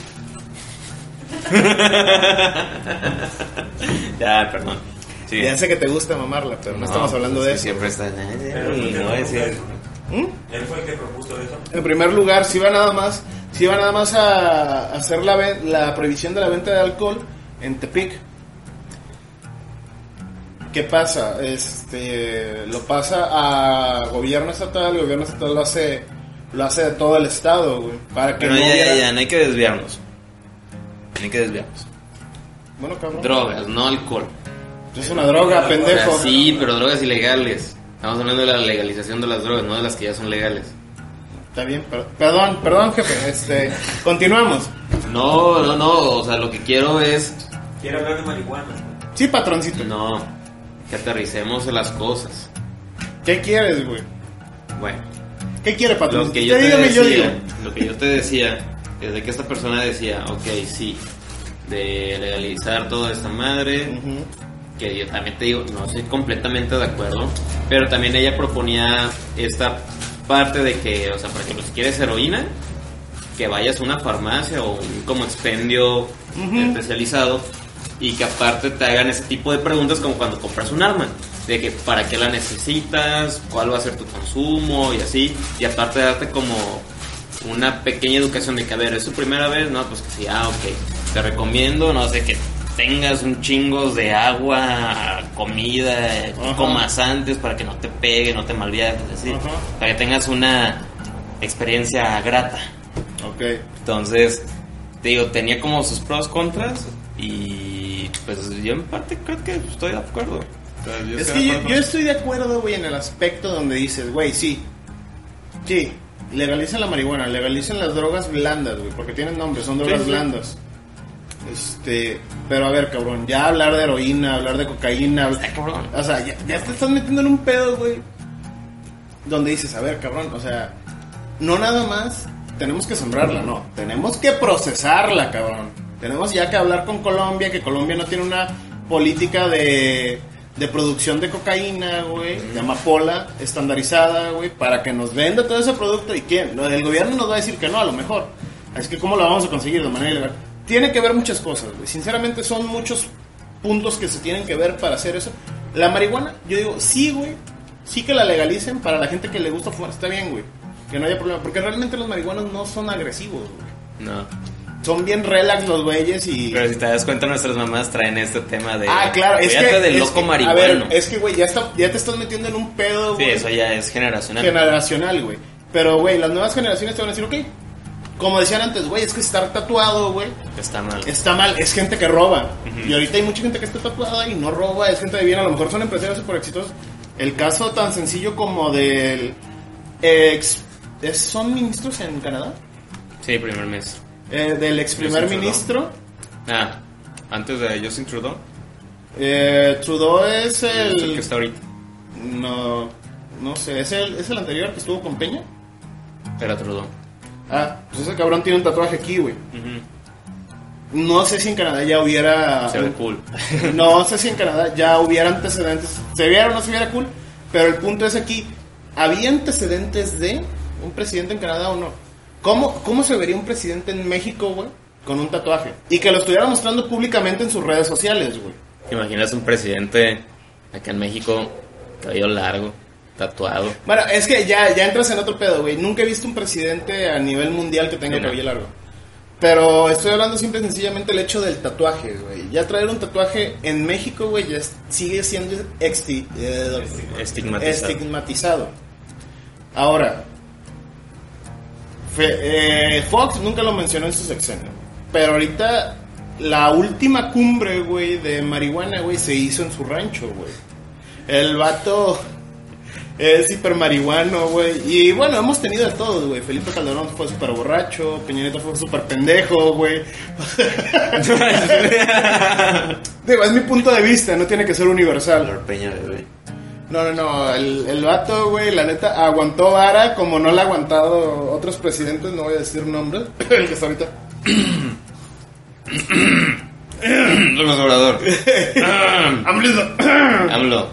ya, perdón. Sí. Ya sé que te gusta mamarla, pero no, estamos hablando pues de eso. Siempre está. Pero él fue el que no es propuso cierto. eso. ¿Mm? Él fue el que propuso eso. En primer lugar, si va nada más, si va nada más a hacer la, la prohibición de la venta de alcohol en Tepic. ¿Qué pasa? Este, lo pasa a gobierno estatal, el gobierno estatal lo hace, lo hace de todo el estado, güey, para que Pero no ya, ya, hubiera- ya, no hay que desviarnos. No hay que desviarnos. Bueno, cabrón. Drogas, no alcohol. Es una droga, O pendejo. sea, sí, pero drogas ilegales. Estamos hablando de la legalización de las drogas, no de las que ya son legales. Está bien, per- perdón, perdón, jefe. Este, continuamos. No, no, no, o sea, lo que quiero es, Quiere hablar de marihuana. güey. Sí, patroncito. no, que aterricemos las cosas. ¿Qué quieres, güey? Bueno, ¿Qué quiere, patrón? lo que yo te dígame, yo digo. decía, lo que yo te decía, es de que esta persona decía, ok, sí, de legalizar toda esta madre, que yo también te digo, no estoy completamente de acuerdo, pero también ella proponía esta parte de que, o sea, por ejemplo, si quieres heroína, que vayas a una farmacia o un como expendio especializado y que aparte te hagan ese tipo de preguntas como cuando compras un arma, de que para qué la necesitas, cuál va a ser tu consumo y así, y aparte darte como una pequeña educación de que, a ver, es tu primera vez, no, pues que sí, ah, ok, te recomiendo, no sé, que tengas un chingo de agua, comida, Ajá. comas antes para que no te pegue, no te malviajes, así, Ajá. para que tengas una experiencia grata. Ok. Entonces, te digo, tenía como sus pros, contras y pues yo en parte creo que estoy de acuerdo. O sea, yo Es estoy que de yo, acuerdo. yo estoy de acuerdo, güey, en el aspecto donde dices, güey, sí. Sí, legalicen la marihuana, legalicen las drogas blandas, güey, porque tienen nombre, son drogas Sí, sí. blandas. Este, pero a ver, cabrón, ya hablar de heroína, hablar de cocaína, cabrón. o sea, ya, ya te estás metiendo en un pedo, güey, donde dices, a ver, cabrón, o sea, no nada más tenemos que sembrarla, no, tenemos que procesarla, cabrón. Tenemos ya que hablar con Colombia, que Colombia no tiene una política de, de producción de cocaína, güey, de amapola estandarizada, güey, para que nos venda todo ese producto y quién, el gobierno nos va a decir que no, a lo mejor. Así que, ¿cómo la vamos a conseguir de manera ilegal? Tiene que ver muchas cosas, güey. Sinceramente, son muchos puntos que se tienen que ver para hacer eso. La marihuana, yo digo, sí, güey. Sí que la legalicen para la gente que le gusta fumar. Está bien, güey. Que no haya problema. Porque realmente los marihuanos no son agresivos, güey. No. Son bien relax los güeyes y... Pero si te das cuenta, nuestras mamás traen este tema de. Ah, claro, es que... del es loco que- marihuano. A ver, es que, güey, ya, está, ya te estás metiendo en un pedo, Sí, güey. eso ya es generacional. generacional, güey. Pero, güey, las nuevas generaciones te van a decir, ok. Como decían antes, güey, es que estar tatuado, güey, Está mal. está mal, es gente que roba. Ujú. Y ahorita hay mucha gente que está tatuada y no roba, es gente de bien, a lo mejor son empresarios súper exitosos. El caso tan sencillo como del ex... ¿es- ¿Son ministros en Canadá? Sí, primer mes. Eh, del ex primer Justin ministro. Ah, antes de Justin Trudeau. Eh, Trudeau es El que está ahorita. No, no sé, ¿es el, ¿es el anterior que estuvo con Peña? Era Trudeau. Ah, pues ese cabrón tiene un tatuaje aquí, güey. No sé si en Canadá ya hubiera... Se ve cool. No sé si en Canadá ya hubiera antecedentes. Se viera o no se viera cool. Pero el punto es aquí. ¿Había antecedentes de un presidente en Canadá o no? ¿Cómo, cómo se vería un presidente en México, güey? Con un tatuaje. Y que lo estuviera mostrando públicamente en sus redes sociales, güey. ¿Te imaginas un presidente acá en México, cabello largo, tatuado? Bueno, es que ya, ya entras en otro pedo, güey. Nunca he visto un presidente a nivel mundial que tenga no. cabello largo. Pero estoy hablando simple y sencillamente el hecho del tatuaje, güey. Ya traer un tatuaje en México, güey, ya sigue siendo exti- eh, Estigmatizado. estigmatizado. Ahora, Fe- eh, Fox nunca lo mencionó en su sexenio. Pero ahorita la última cumbre, güey, de marihuana, güey, se hizo en su rancho, güey. El vato es hiper marihuano, güey. Y bueno, hemos tenido de todo, güey. Felipe Calderón fue súper borracho, Peña Nieto fue súper pendejo, güey. Digo, es mi punto de vista, no tiene que ser universal. Peña. No, no, no, el, el vato, güey, la neta, aguantó vara como no la ha aguantado otros presidentes, no voy a decir nombres, el que está ahorita. López Obrador. AMLO.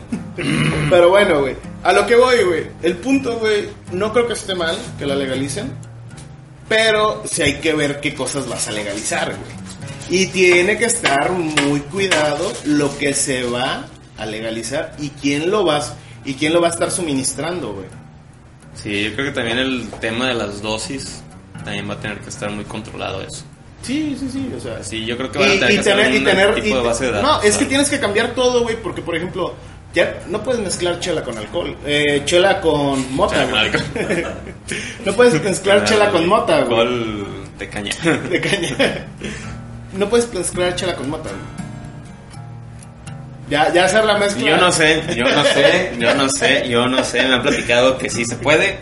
Pero bueno, güey, a lo que voy, güey, el punto, güey, no creo que esté mal que la legalicen, pero sí hay que ver qué cosas vas a legalizar, güey. Y tiene que estar muy cuidado lo que se va a legalizar y quién lo vas y quién lo va a estar suministrando, güey. Sí, yo creo que también el tema de las dosis también va a tener que estar muy controlado eso. Sí, sí, sí, o sea, Sí, yo creo que van a tener que hacer tener, y un tener- tipo y de base de datos. No, es que tienes que cambiar todo, güey, porque por ejemplo, ya no puedes mezclar chela con alcohol, eh, chela con mota, güey. no puedes mezclar chela con mota, güey. Alcohol de caña. De caña. No puedes mezclar chela con mota, güey. Ya, ya hacer la mezcla. Yo no sé, yo no sé, yo no sé, yo no sé. Me han platicado que sí se puede.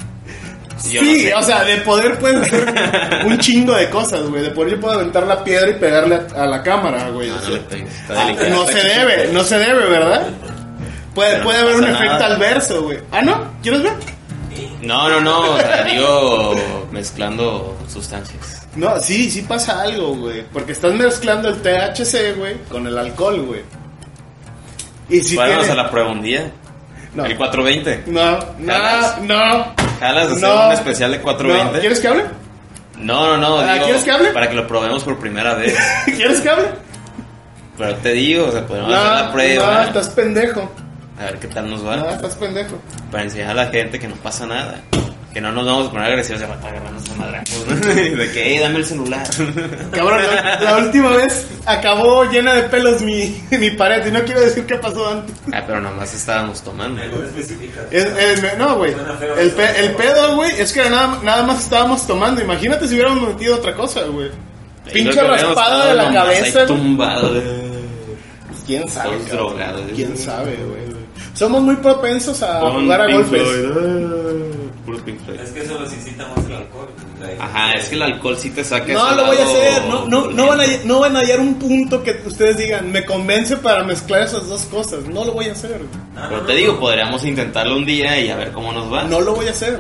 Yo sí, no sé. o sea, de poder puedes hacer un chingo de cosas, güey. De poder yo puedo aventar la piedra y pegarle a, a la cámara, güey. No, no Ah, no se debe, no se debe, ¿verdad? Puede, Pero puede haber un efecto nada. adverso, güey. Ah, ¿no? ¿Quieres ver? No, no, no, o sea, digo mezclando sustancias. No, sí, sí pasa algo, güey. Porque estás mezclando el THC, güey, con el alcohol, güey. Y si tiene... a la prueba un día. No. El 420. No, no, ¿Jalas? no. ¿Jalas hacer No. un especial de No. 420? ¿Quieres que hable? No, no, no. Ah, digo, ¿quieres que hable? Para que lo probemos por primera vez. ¿Quieres que hable? Pero te digo, o sea, podemos No, hacer la no, prueba. estás pendejo. A ver qué tal nos va. No, estás pendejo. Para enseñar a la gente que no pasa nada. Que no nos vamos a poner agresivos de agarrarnos a madrazos. De que, "Eh, dame el celular. Cabrón, la, la última vez acabó llena de pelos mi, mi pared y no quiero decir qué pasó antes. Ah, pero nomás estábamos tomando. Es- es- no, güey. El, pe- el pedo, güey, es que nada, nada más estábamos tomando. Imagínate si hubiéramos metido otra cosa, güey. Pinche raspada de la cabeza. tumbado. ¿Quién sabe? Drogados. ¿Quién sabe, güey? Somos muy propensos a jugar a golpes. Floyd, Pink Floyd. Es que eso los incita más el alcohol. Ajá, es que el alcohol sí te saca No lo voy a hacer. No, no, no, van a, no van a hallar un punto que ustedes digan, me convence para mezclar esas dos cosas. No lo voy a hacer. güey. Ah, Pero no, te no, digo, no. podríamos intentarlo un día y a ver cómo nos va. No lo voy a hacer.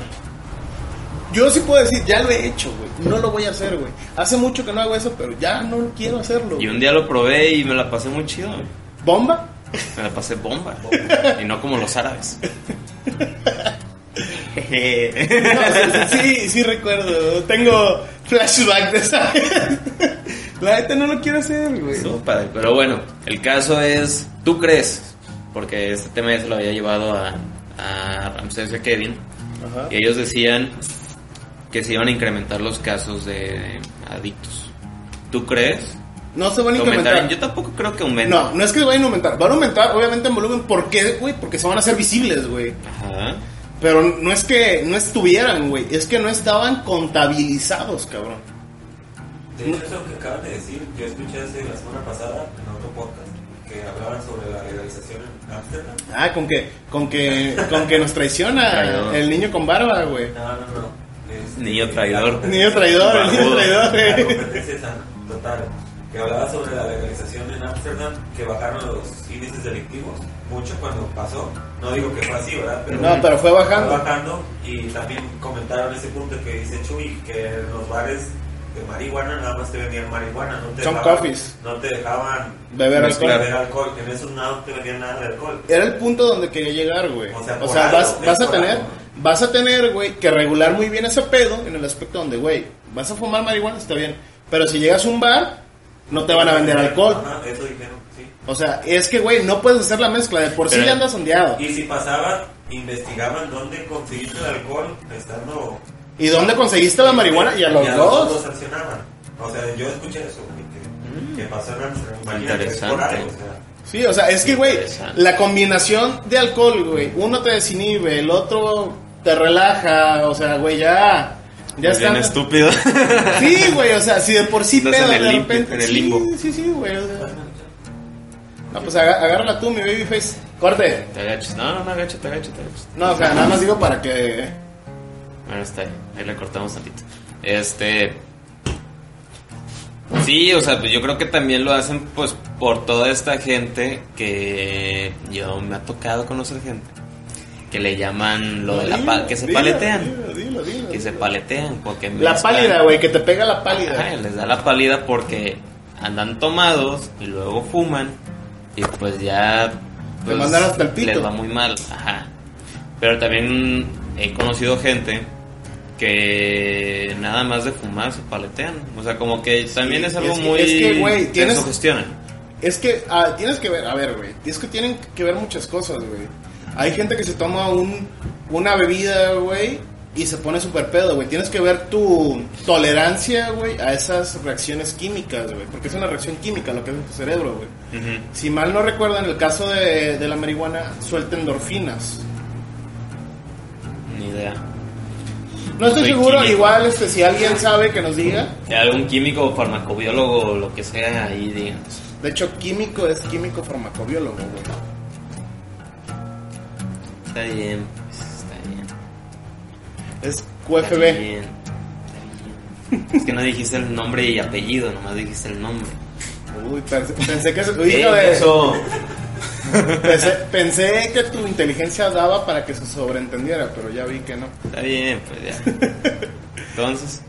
Yo sí puedo decir, ya lo he hecho, güey. No lo voy a hacer, güey. Hace mucho que no hago eso, pero ya no quiero hacerlo. Y un día lo probé y me la pasé muy chido. güey. ¿Bomba? Me la pasé bomba. y no como los árabes. No, sí, sí, recuerdo. Tengo flashback de esa. La neta no lo quiero hacer, güey. Estuvo padre. Pero bueno, el caso es, ¿tú crees? Porque este tema ya se lo había llevado a, a Ramsés y a Kevin. Ajá. Y ellos decían que se iban a incrementar los casos de adictos. ¿Tú crees? No se van a incrementar. Yo tampoco creo que aumenten. No, no es que vayan a aumentar. Van a aumentar, obviamente, en volumen. ¿Por qué, güey? Porque se van a hacer visibles, güey. Ajá. Pero no es que no estuvieran, güey. Es que no estaban contabilizados, cabrón. De hecho, eso que acaban de decir, yo escuché hace la semana pasada en otro podcast que hablaban sobre la legalización en Ámsterdam. Ah, con que, con que, con que nos traiciona el niño con barba, güey. No, no, no. Este, Niño traidor. Niño traidor, el niño traidor, La güey. total. Que hablaba sobre la legalización en Ámsterdam, que bajaron los índices delictivos mucho cuando pasó. No digo que fue así, ¿verdad? No, pero fue bajando. Fue bajando y también comentaron ese punto que dice Chuy, que en los bares de marihuana nada más te vendían marihuana. No te dejaban- coffees. No te dejaban Beber alcohol. beber alcohol, en esos no te vendían nada de alcohol. Era el punto donde quería llegar, güey. O sea, O sea, algo, vas, vas a tener, algo. vas a tener, güey, que regular muy bien ese pedo en el aspecto donde, güey, vas a fumar marihuana, está bien. Pero si llegas a un bar, no te van a vender alcohol. Ajá, eso dijeron, sí. O sea, es que, güey, no puedes hacer la mezcla. De por sí ya andas ondeado. Y si pasaba, investigaban dónde conseguiste el alcohol estando... ¿Y dónde conseguiste la marihuana? Y a los y dos. los sancionaban. O sea, yo escuché eso, que, que pasaron. Interesante. Por algo, o sea, Sí, o sea, es que, güey, la combinación de alcohol, güey, uno te desinhibe, el otro te relaja, o sea, güey, ya. Ya Es bien está. estúpido. Sí, güey, o sea, si de por sí Estás pedo en el de lim- repente. en el sí, limbo. Sí, sí, güey. o sea. No, pues agárrala tú, mi babyface. Corte. Te agachas. No, no, no, agáchate, agáchate, agáchate. No, o sea, nada más digo para que. Bueno, está ahí. Ahí le cortamos tantito. Este. Sí, o sea, pues yo creo que también lo hacen pues por toda esta gente que yo me ha tocado conocer gente que le llaman lo de la pal que se Dilo, paletean, dilo, dilo, dilo, que se paletean porque La mezclan- pálida, güey, que te pega la Ajá, pálida. les da la pálida porque andan tomados y luego fuman y pues ya pues, mandan hasta el pito. les va muy mal. Ajá. Pero también he conocido gente que nada más de fumar se paletean. O sea, como que también es algo es que- muy... es que, güey, tienes- sugestionan. Es que ah, tienes que ver, a ver, güey, es que tienen que ver muchas cosas, güey. Hay gente que se toma un, una bebida, güey, y se pone súper pedo, güey. Tienes que ver tu tolerancia, güey, a esas reacciones químicas, güey. Porque es una reacción química lo que en tu cerebro, güey. Si mal no recuerdo, en el caso de, de la marihuana, suelta endorfinas. Ni idea. No estoy Soy seguro, químico. igual este, si alguien sabe que nos diga. Que algún químico farmacobiólogo lo que sea ahí digan. De hecho, químico es químico farmacobiólogo, güey. Está bien, pues, está bien. Es Está QFB. bien, está bien. Es que no dijiste el nombre y apellido, nomás dijiste el nombre. Uy, pensé, pensé que... Eh, hijo de- eso. Pensé, pensé que tu inteligencia daba para que se sobreentendiera, pero ya vi que no. Está bien, pues ya. Entonces,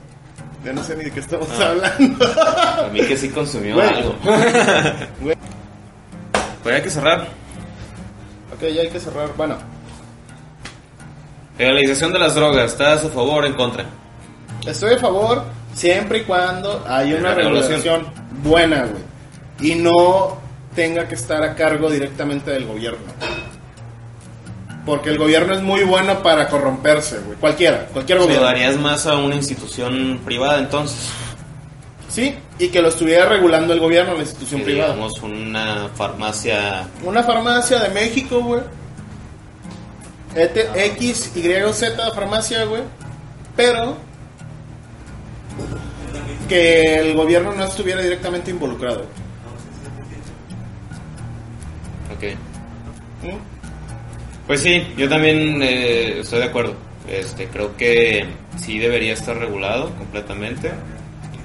Ya no sé ni de qué estamos Ah. hablando. a mí que sí consumió algo. Güey. Pues hay que cerrar. ok, ya hay que cerrar. Bueno, Legalización de las drogas, ¿estás a favor o en contra? estoy a favor siempre y cuando haya una La regulación. buena, güey. Y no tenga que estar a cargo directamente del gobierno. Porque el gobierno es muy bueno para corromperse, güey. Cualquiera, cualquier ¿Lo gobierno. darías más a una institución privada entonces? Sí, y que lo estuviera regulando el gobierno, la Que institución privada. digamos una farmacia Una farmacia de México, güey. ET- X, Y, Z farmacia, güey. Pero que el gobierno no estuviera directamente involucrado. Ok. ¿Mm? Pues sí, yo también eh, estoy de acuerdo. Este, creo que sí debería estar regulado completamente.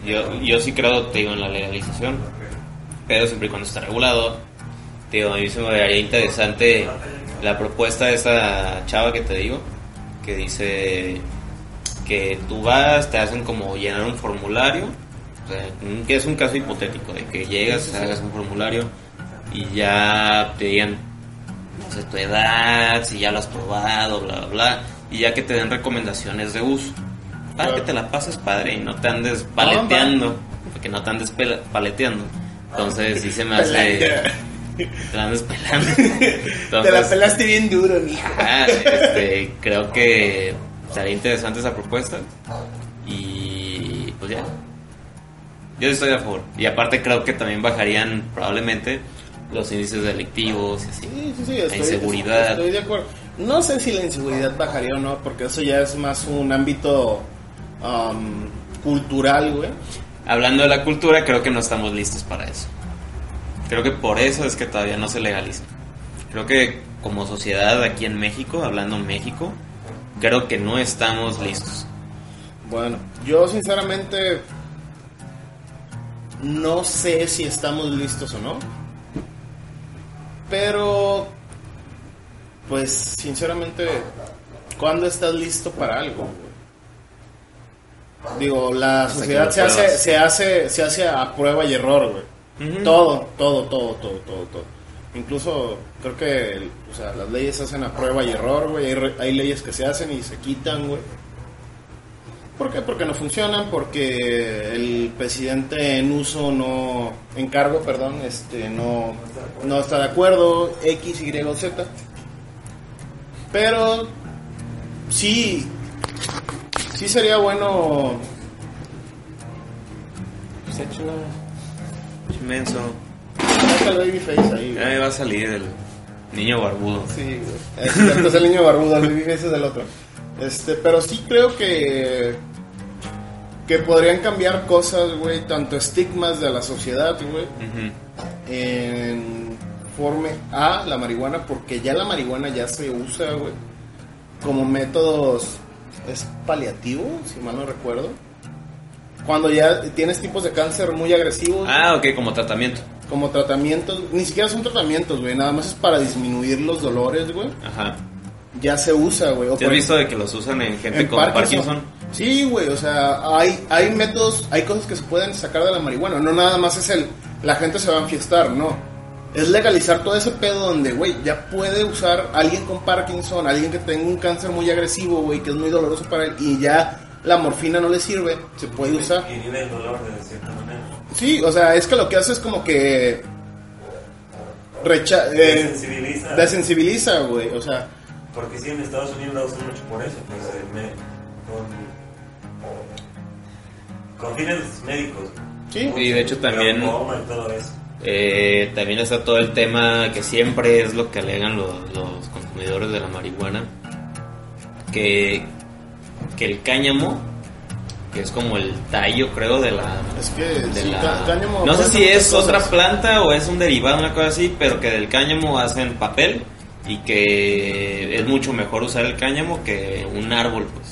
Yo, yo sí creo, te digo, en la legalización, pero siempre y cuando está regulado. Te digo, a mí se me daría interesante la propuesta de esa chava que te digo, que dice que tú vas, te hacen como llenar un formulario, o sea, un- que es un caso hipotético, de que llegas, hagas un formulario y ya te digan no sé, tu edad, si ya lo has probado, bla, bla, bla, y ya que te den recomendaciones de uso. Para que te la pases padre y no te andes paleteando, porque no te andes paleteando. Entonces sí se me hace... Te la andes pelando. Te la pelaste bien duro, mija. ah, este, creo que estaría interesante esa propuesta. Y pues ya. Yo estoy a favor. Y aparte creo que también bajarían probablemente los índices delictivos y así. Sí, sí, sí, estoy, inseguridad. Estoy de acuerdo. No sé si la inseguridad bajaría o no, porque eso ya es más un ámbito um, cultural, güey. Hablando de la cultura, creo que no estamos listos para eso. Creo que por eso es que todavía no se legaliza. Creo que como sociedad aquí en México, hablando México, creo que no estamos listos. Bueno, yo sinceramente no sé si estamos listos o no. Pero, pues sinceramente, ¿cuándo estás listo para algo? Digo, la sociedad se hace, se hace, se hace a prueba y error, güey. Todo, todo, todo, todo, todo, todo. Incluso creo que o sea, las leyes se hacen a prueba y error, güey. Hay, hay leyes que se hacen y se quitan, güey. ¿Por qué? Porque no funcionan, porque el presidente en uso no, en cargo, perdón, este, no, no está de acuerdo, X, Y, Z. Pero sí, sí sería bueno Babyface, Saca el Babyface ahí, va a salir el niño barbudo. Sí. Es, el niño barbudo, el Babyface es del otro. Este, pero sí creo que. Que podrían cambiar cosas, güey, tanto estigmas de la sociedad, güey, Ujú. en forme a la marihuana, porque ya la marihuana ya se usa, güey, como métodos, es paliativo, si mal no recuerdo. Cuando ya tienes tipos de cáncer muy agresivos, Ah, ok, como tratamiento. como tratamientos, ni siquiera son tratamientos, güey, nada más es para disminuir los dolores, güey. Ajá. Ya se usa, güey. ¿Te has visto de que los usan en gente en con Parkinson? Sí, güey, o sea, hay, hay métodos, hay cosas que se pueden sacar de la marihuana. No nada más es el, la gente se va a enfiestar, no. Es legalizar todo ese pedo donde, güey, ya puede usar alguien con Parkinson, alguien que tenga un cáncer muy agresivo, güey, que es muy doloroso para él, y ya la morfina no le sirve, se puede usar. Inhibe el dolor de cierta manera. Sí, o sea, es que lo que hace es como que... Recha eh, Desensibiliza. desensibiliza, güey, o sea... Porque sí, en Estados Unidos la usan mucho por eso, pues, eh, me- con, con fines médicos. Sí. Y de hecho también- Glaucoma y todo eso. Eh, también está todo el tema que siempre es lo que alegan los, los consumidores de la marihuana, que, que el cáñamo, que es como el tallo creo de la... Es que de sí, la- cáñamo no sé si es otra planta o es un derivado, una cosa así, pero que del cáñamo hacen papel y que es mucho mejor usar el cáñamo que un árbol, pues.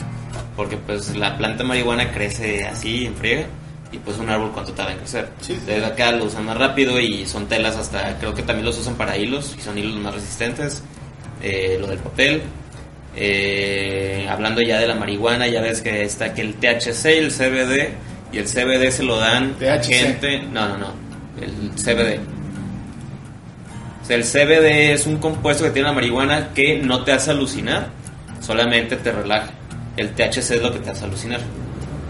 Porque pues la planta marihuana crece así en friega y pues un árbol cuánto tarda en crecer. Sí, sí. Desde acá lo usan más rápido y son telas hasta, creo que también los usan para hilos y son hilos más resistentes. Eh, lo del papel. Eh, hablando ya de la marihuana, ya ves que está que el THC y el CBD y el CBD se lo dan a gente. No, no, no. El CBD. O sea, el CBD es un compuesto que tiene la marihuana que no te hace alucinar, solamente te relaja. El THC es lo que te hace alucinar.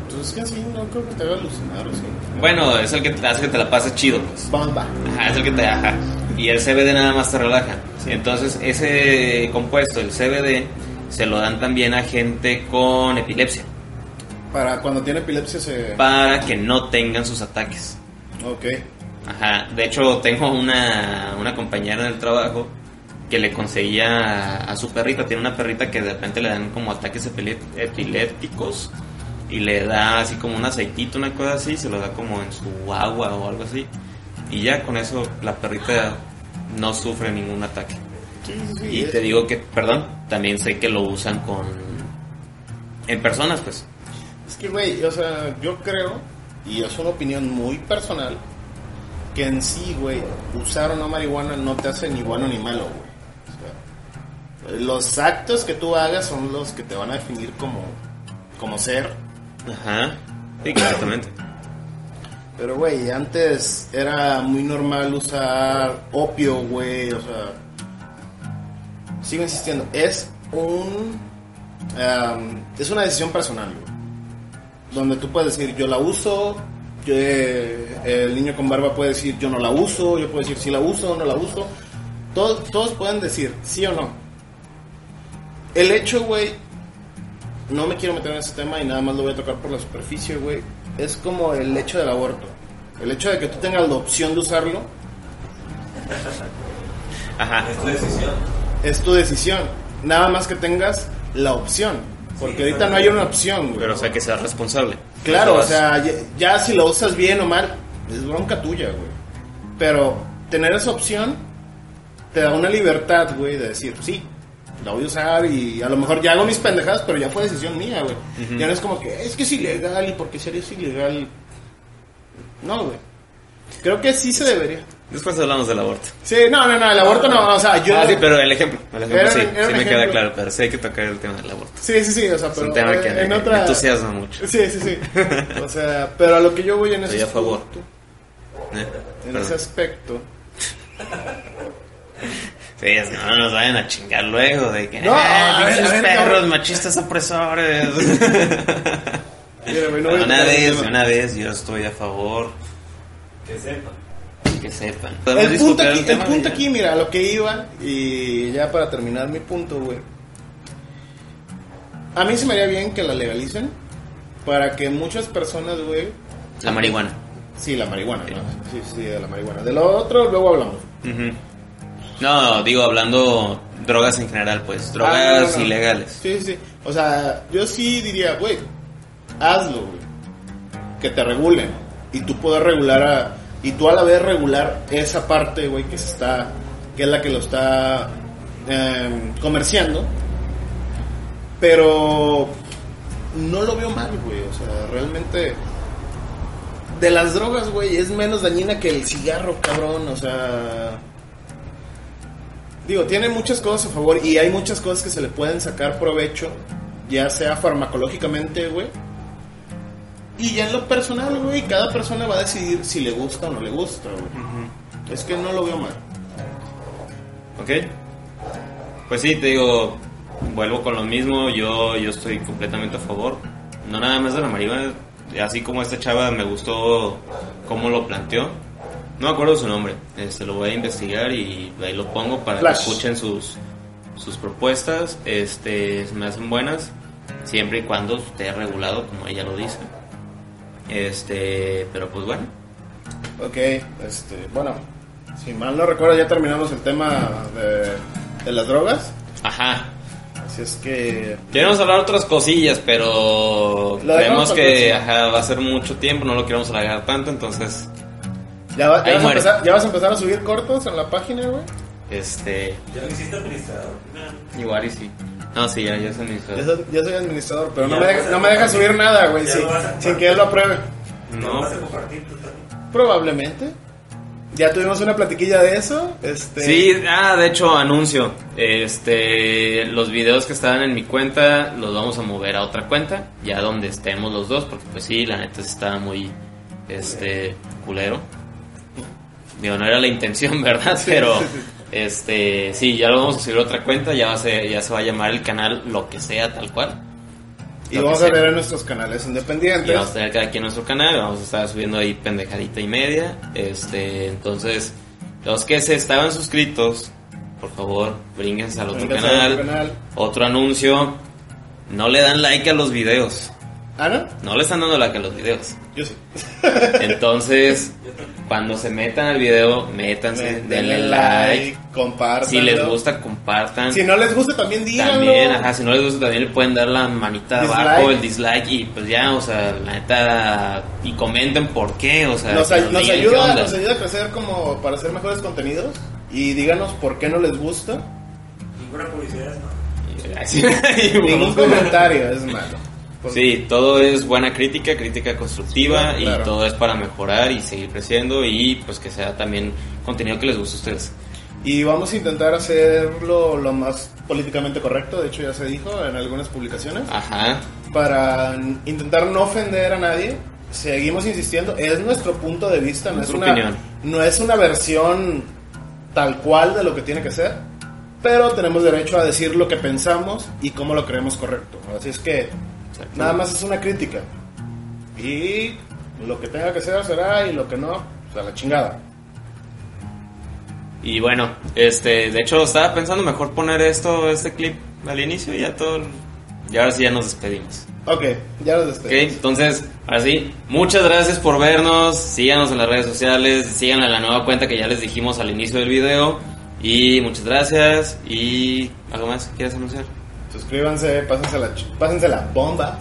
Entonces es que así no creo que te haga alucinar, o sí. Bueno, es el que te hace que te la pases chido, pues. Bamba. Ajá, es el que te ajá. Y el CBD nada más te relaja. Entonces, ese compuesto, el CBD, se lo dan también a gente con epilepsia. Para cuando tiene epilepsia se... Para que no tengan sus ataques. Ok. Ajá. De hecho, tengo una, una compañera en el trabajo que le conseguía a, a su perrita. Tiene una perrita que de repente le dan como ataques epilépticos. Y le da así como un aceitito, una cosa así. Se lo da como en su agua o algo así. Y ya con eso la perrita no sufre ningún ataque. Sí, sí, sí. Y te digo que, perdón, también sé que lo usan con... En personas, pues. Es que, güey, o sea, yo creo, y es una opinión muy personal, que en sí, güey, usar o no marihuana no te hace ni bueno ni malo, güey. O sea, los actos que tú hagas son los que te van a definir como, como ser. Ajá. Sí, exactamente. Pero, güey, antes era muy normal usar opio, güey, o sea... Sigo insistiendo, es un... am, es una decisión personal, güey. Donde tú puedes decir, yo la uso, yo, eh, el niño con barba puede decir, yo no la uso, yo puedo decir, si la uso o no la uso. Todos, todos pueden decir, sí o no. El hecho, güey, no me quiero meter en ese tema y nada más lo voy a tocar por la superficie, güey. Es como el hecho del aborto. El hecho de que tú tengas la opción de usarlo Ajá. Es tu decisión. Es tu decisión. Nada más que tengas la opción. Porque ahorita no hay una opción, güey. Pero o sea que seas responsable. Claro, o sea, ya, ya si lo usas bien o mal, es bronca tuya, güey. Pero tener esa opción te da una libertad, güey, de decir, sí, la voy a usar y a lo mejor ya hago mis pendejadas, pero ya fue decisión mía, güey. Ya no es como que, es que es ilegal y porque sería es ilegal. No, güey. Creo que sí se debería. Después hablamos del aborto. Sí, no, no, no, el aborto no, o sea, yo... Ah, sí, pero el ejemplo. El ejemplo Era- sí, sí me queda claro, pero sí hay que tocar el tema del aborto. Sí, sí, sí, o sea, Es pero un tema que en me, otra... me entusiasma mucho. Sí, sí, sí. O sea, pero a lo que yo voy en ese Estoy a favor. aspecto- ¿Eh? En Perdón. ese aspecto. Sí, es que no nos vayan a chingar luego de que. No, "Eh, a ver, a ver, perros, cabrón". machistas opresores. Mira, no una vez, una vez, yo estoy a favor. Que sepa. Que sepan. El ¿Podemos punto, aquí, el tema, punto ya? aquí, mira, a lo que iba, y ya para terminar mi punto, güey. A mí se me haría bien que la legalicen para que muchas personas, güey, La marihuana. Sí, la marihuana, ¿no? Sí, sí, de la marihuana. De lo otro, luego hablamos. No, digo, hablando drogas en general, pues, drogas Ah, no, no. ilegales. Sí, sí. O sea, yo sí diría, güey, hazlo, güey. Que te regulen. Y tú puedes regular a. Y tú a la vez regular esa parte, güey, que se está. Que es la que lo está em, comerciando. Pero. No lo veo mal, güey. O sea, realmente. De las drogas, güey, es menos dañina que el cigarro, cabrón. O sea. Digo, tiene muchas cosas a favor y hay muchas cosas que se le pueden sacar provecho, ya sea farmacológicamente, güey. Y ya en lo personal, güey, cada persona va a decidir si le gusta o no le gusta, güey. Es que no lo veo mal. ¿Ok? Pues sí, te digo, vuelvo con lo mismo, yo, yo estoy completamente a favor. No nada más de la marihuana, así como esta chava me gustó cómo lo planteó. No me acuerdo su nombre, este, lo voy a investigar y ahí lo pongo para Flash. que escuchen sus, sus propuestas. Este, me hacen buenas, siempre y cuando esté regulado, como ella lo dice. Este, pero pues bueno, Ok, este, bueno, si mal no recuerdo, ya terminamos el tema de, de las drogas. ajá. Así es que. Queremos hablar otras cosillas, pero creemos que ajá, va a ser mucho tiempo, no lo queremos alargar tanto, entonces, ¿Ya, va- ya Ahí vas a empezar, ¿Ya vas a empezar a subir cortos en la página, güey? este, Ya lo hiciste administrador. igual y sí. No, sí, ya, ya se me hizo. Ya soy, ya soy administrador, pero no me, deja, no me deja subir nada, güey, sin, sin que él lo apruebe. ¿No No, vas a compartir tú también? Probablemente. Ya tuvimos una platiquilla de eso. Este, Sí, ah, de hecho, anuncio. Este, los videos que estaban en mi cuenta los vamos a mover a otra cuenta, ya donde estemos los dos, porque pues sí, la neta estaba muy, este, culero. Digo, no era la intención, ¿verdad? Pero, este, sí, ya lo vamos a subir a otra cuenta, ya va a ser, ya se va a llamar el canal lo que sea, tal cual. Y vamos a sea. en nuestros canales Y independientes. vamos a tener cada quien nuestro canal, vamos a estar subiendo ahí pendejadita y media. Este, entonces, los que se estaban suscritos, por favor, brínguense al otro canal. otro canal. Otro anuncio, no le dan like a los videos. ¿Ah, no? No le están dando like a los videos. Yo sí. Entonces, cuando se metan al video, métanse, denle like. compartan. Si les gusta, compartan. Si no les gusta, también díganlo. También, ajá, si no les gusta también le pueden dar la manita de Dislike. abajo, el dislike y pues ya, o sea, la neta, y comenten por qué, o sea, Nos, qué ayuda, nos ayuda a crecer como para hacer mejores contenidos. Y díganos por qué no les gusta. Ninguna publicidad, ¿no? Así- Ningún comentario es malo. Sí, todo es buena crítica, crítica constructiva Sí, y claro. todo es para mejorar y seguir creciendo y pues que sea también contenido que les guste a ustedes. Y vamos a intentar hacerlo lo más políticamente correcto. De hecho, ya se dijo en algunas publicaciones. Ajá, para intentar no ofender a nadie. Seguimos insistiendo, es nuestro punto de vista, no es, una, opinión. no es una versión tal cual de lo que tiene que ser, pero tenemos derecho a decir lo que pensamos y cómo lo creemos correcto. Así es que. Nada más es una crítica. Y lo que tenga que ser será y lo que no, pues a la chingada. Y bueno, este, de hecho estaba pensando mejor poner esto, este clip al inicio y ya todo, y ahora sí ya nos despedimos. Ok, ya Ok, despedimos. entonces, ahora sí, muchas gracias por vernos, síganos en las redes sociales, síganos en la nueva cuenta que ya les dijimos al inicio del video, y muchas gracias, y algo más que quieras anunciar. Suscríbanse, pásense la, pásense la bomba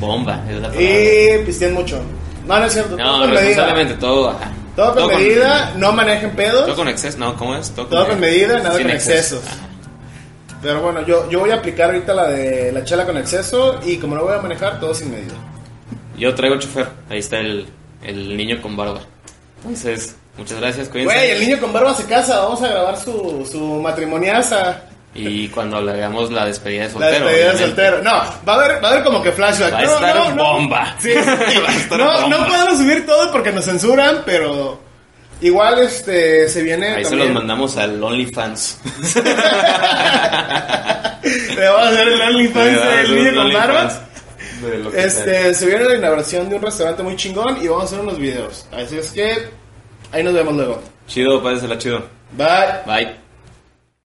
Bomba, es la palabra. y pisteen mucho. No, no es cierto. todo No, medida. responsablemente todo, ajá. Todo con medida, no manejen pedos. Todo con exceso, no, ¿cómo es? Todo Todo con medida, nada con exceso. excesos. Ajá. Pero bueno, yo, yo voy a aplicar ahorita la de la chela con exceso y como no voy a manejar, todo sin medida. Yo traigo chofer, ahí está el, el niño con barba. Entonces, muchas gracias, cuídense. Güey, el niño con barba se casa, vamos a grabar su, su matrimoniaza. Y cuando le hagamos la despedida de La soltero. despedida de soltero. No, va a haber, va a haber como que flashback. Va a No, estar no, no. bomba. Sí, sí. Va a estar no, bomba. no podemos subir todo porque nos censuran, pero igual este se viene. Ahí se también- los mandamos al OnlyFans. Le vamos a hacer el OnlyFans del niño con barba. De lo que sea. Este, se viene la inauguración de un restaurante muy chingón y vamos a hacer unos videos. Así es que ahí nos vemos luego. Chido, pásensela chido. Bye. Bye.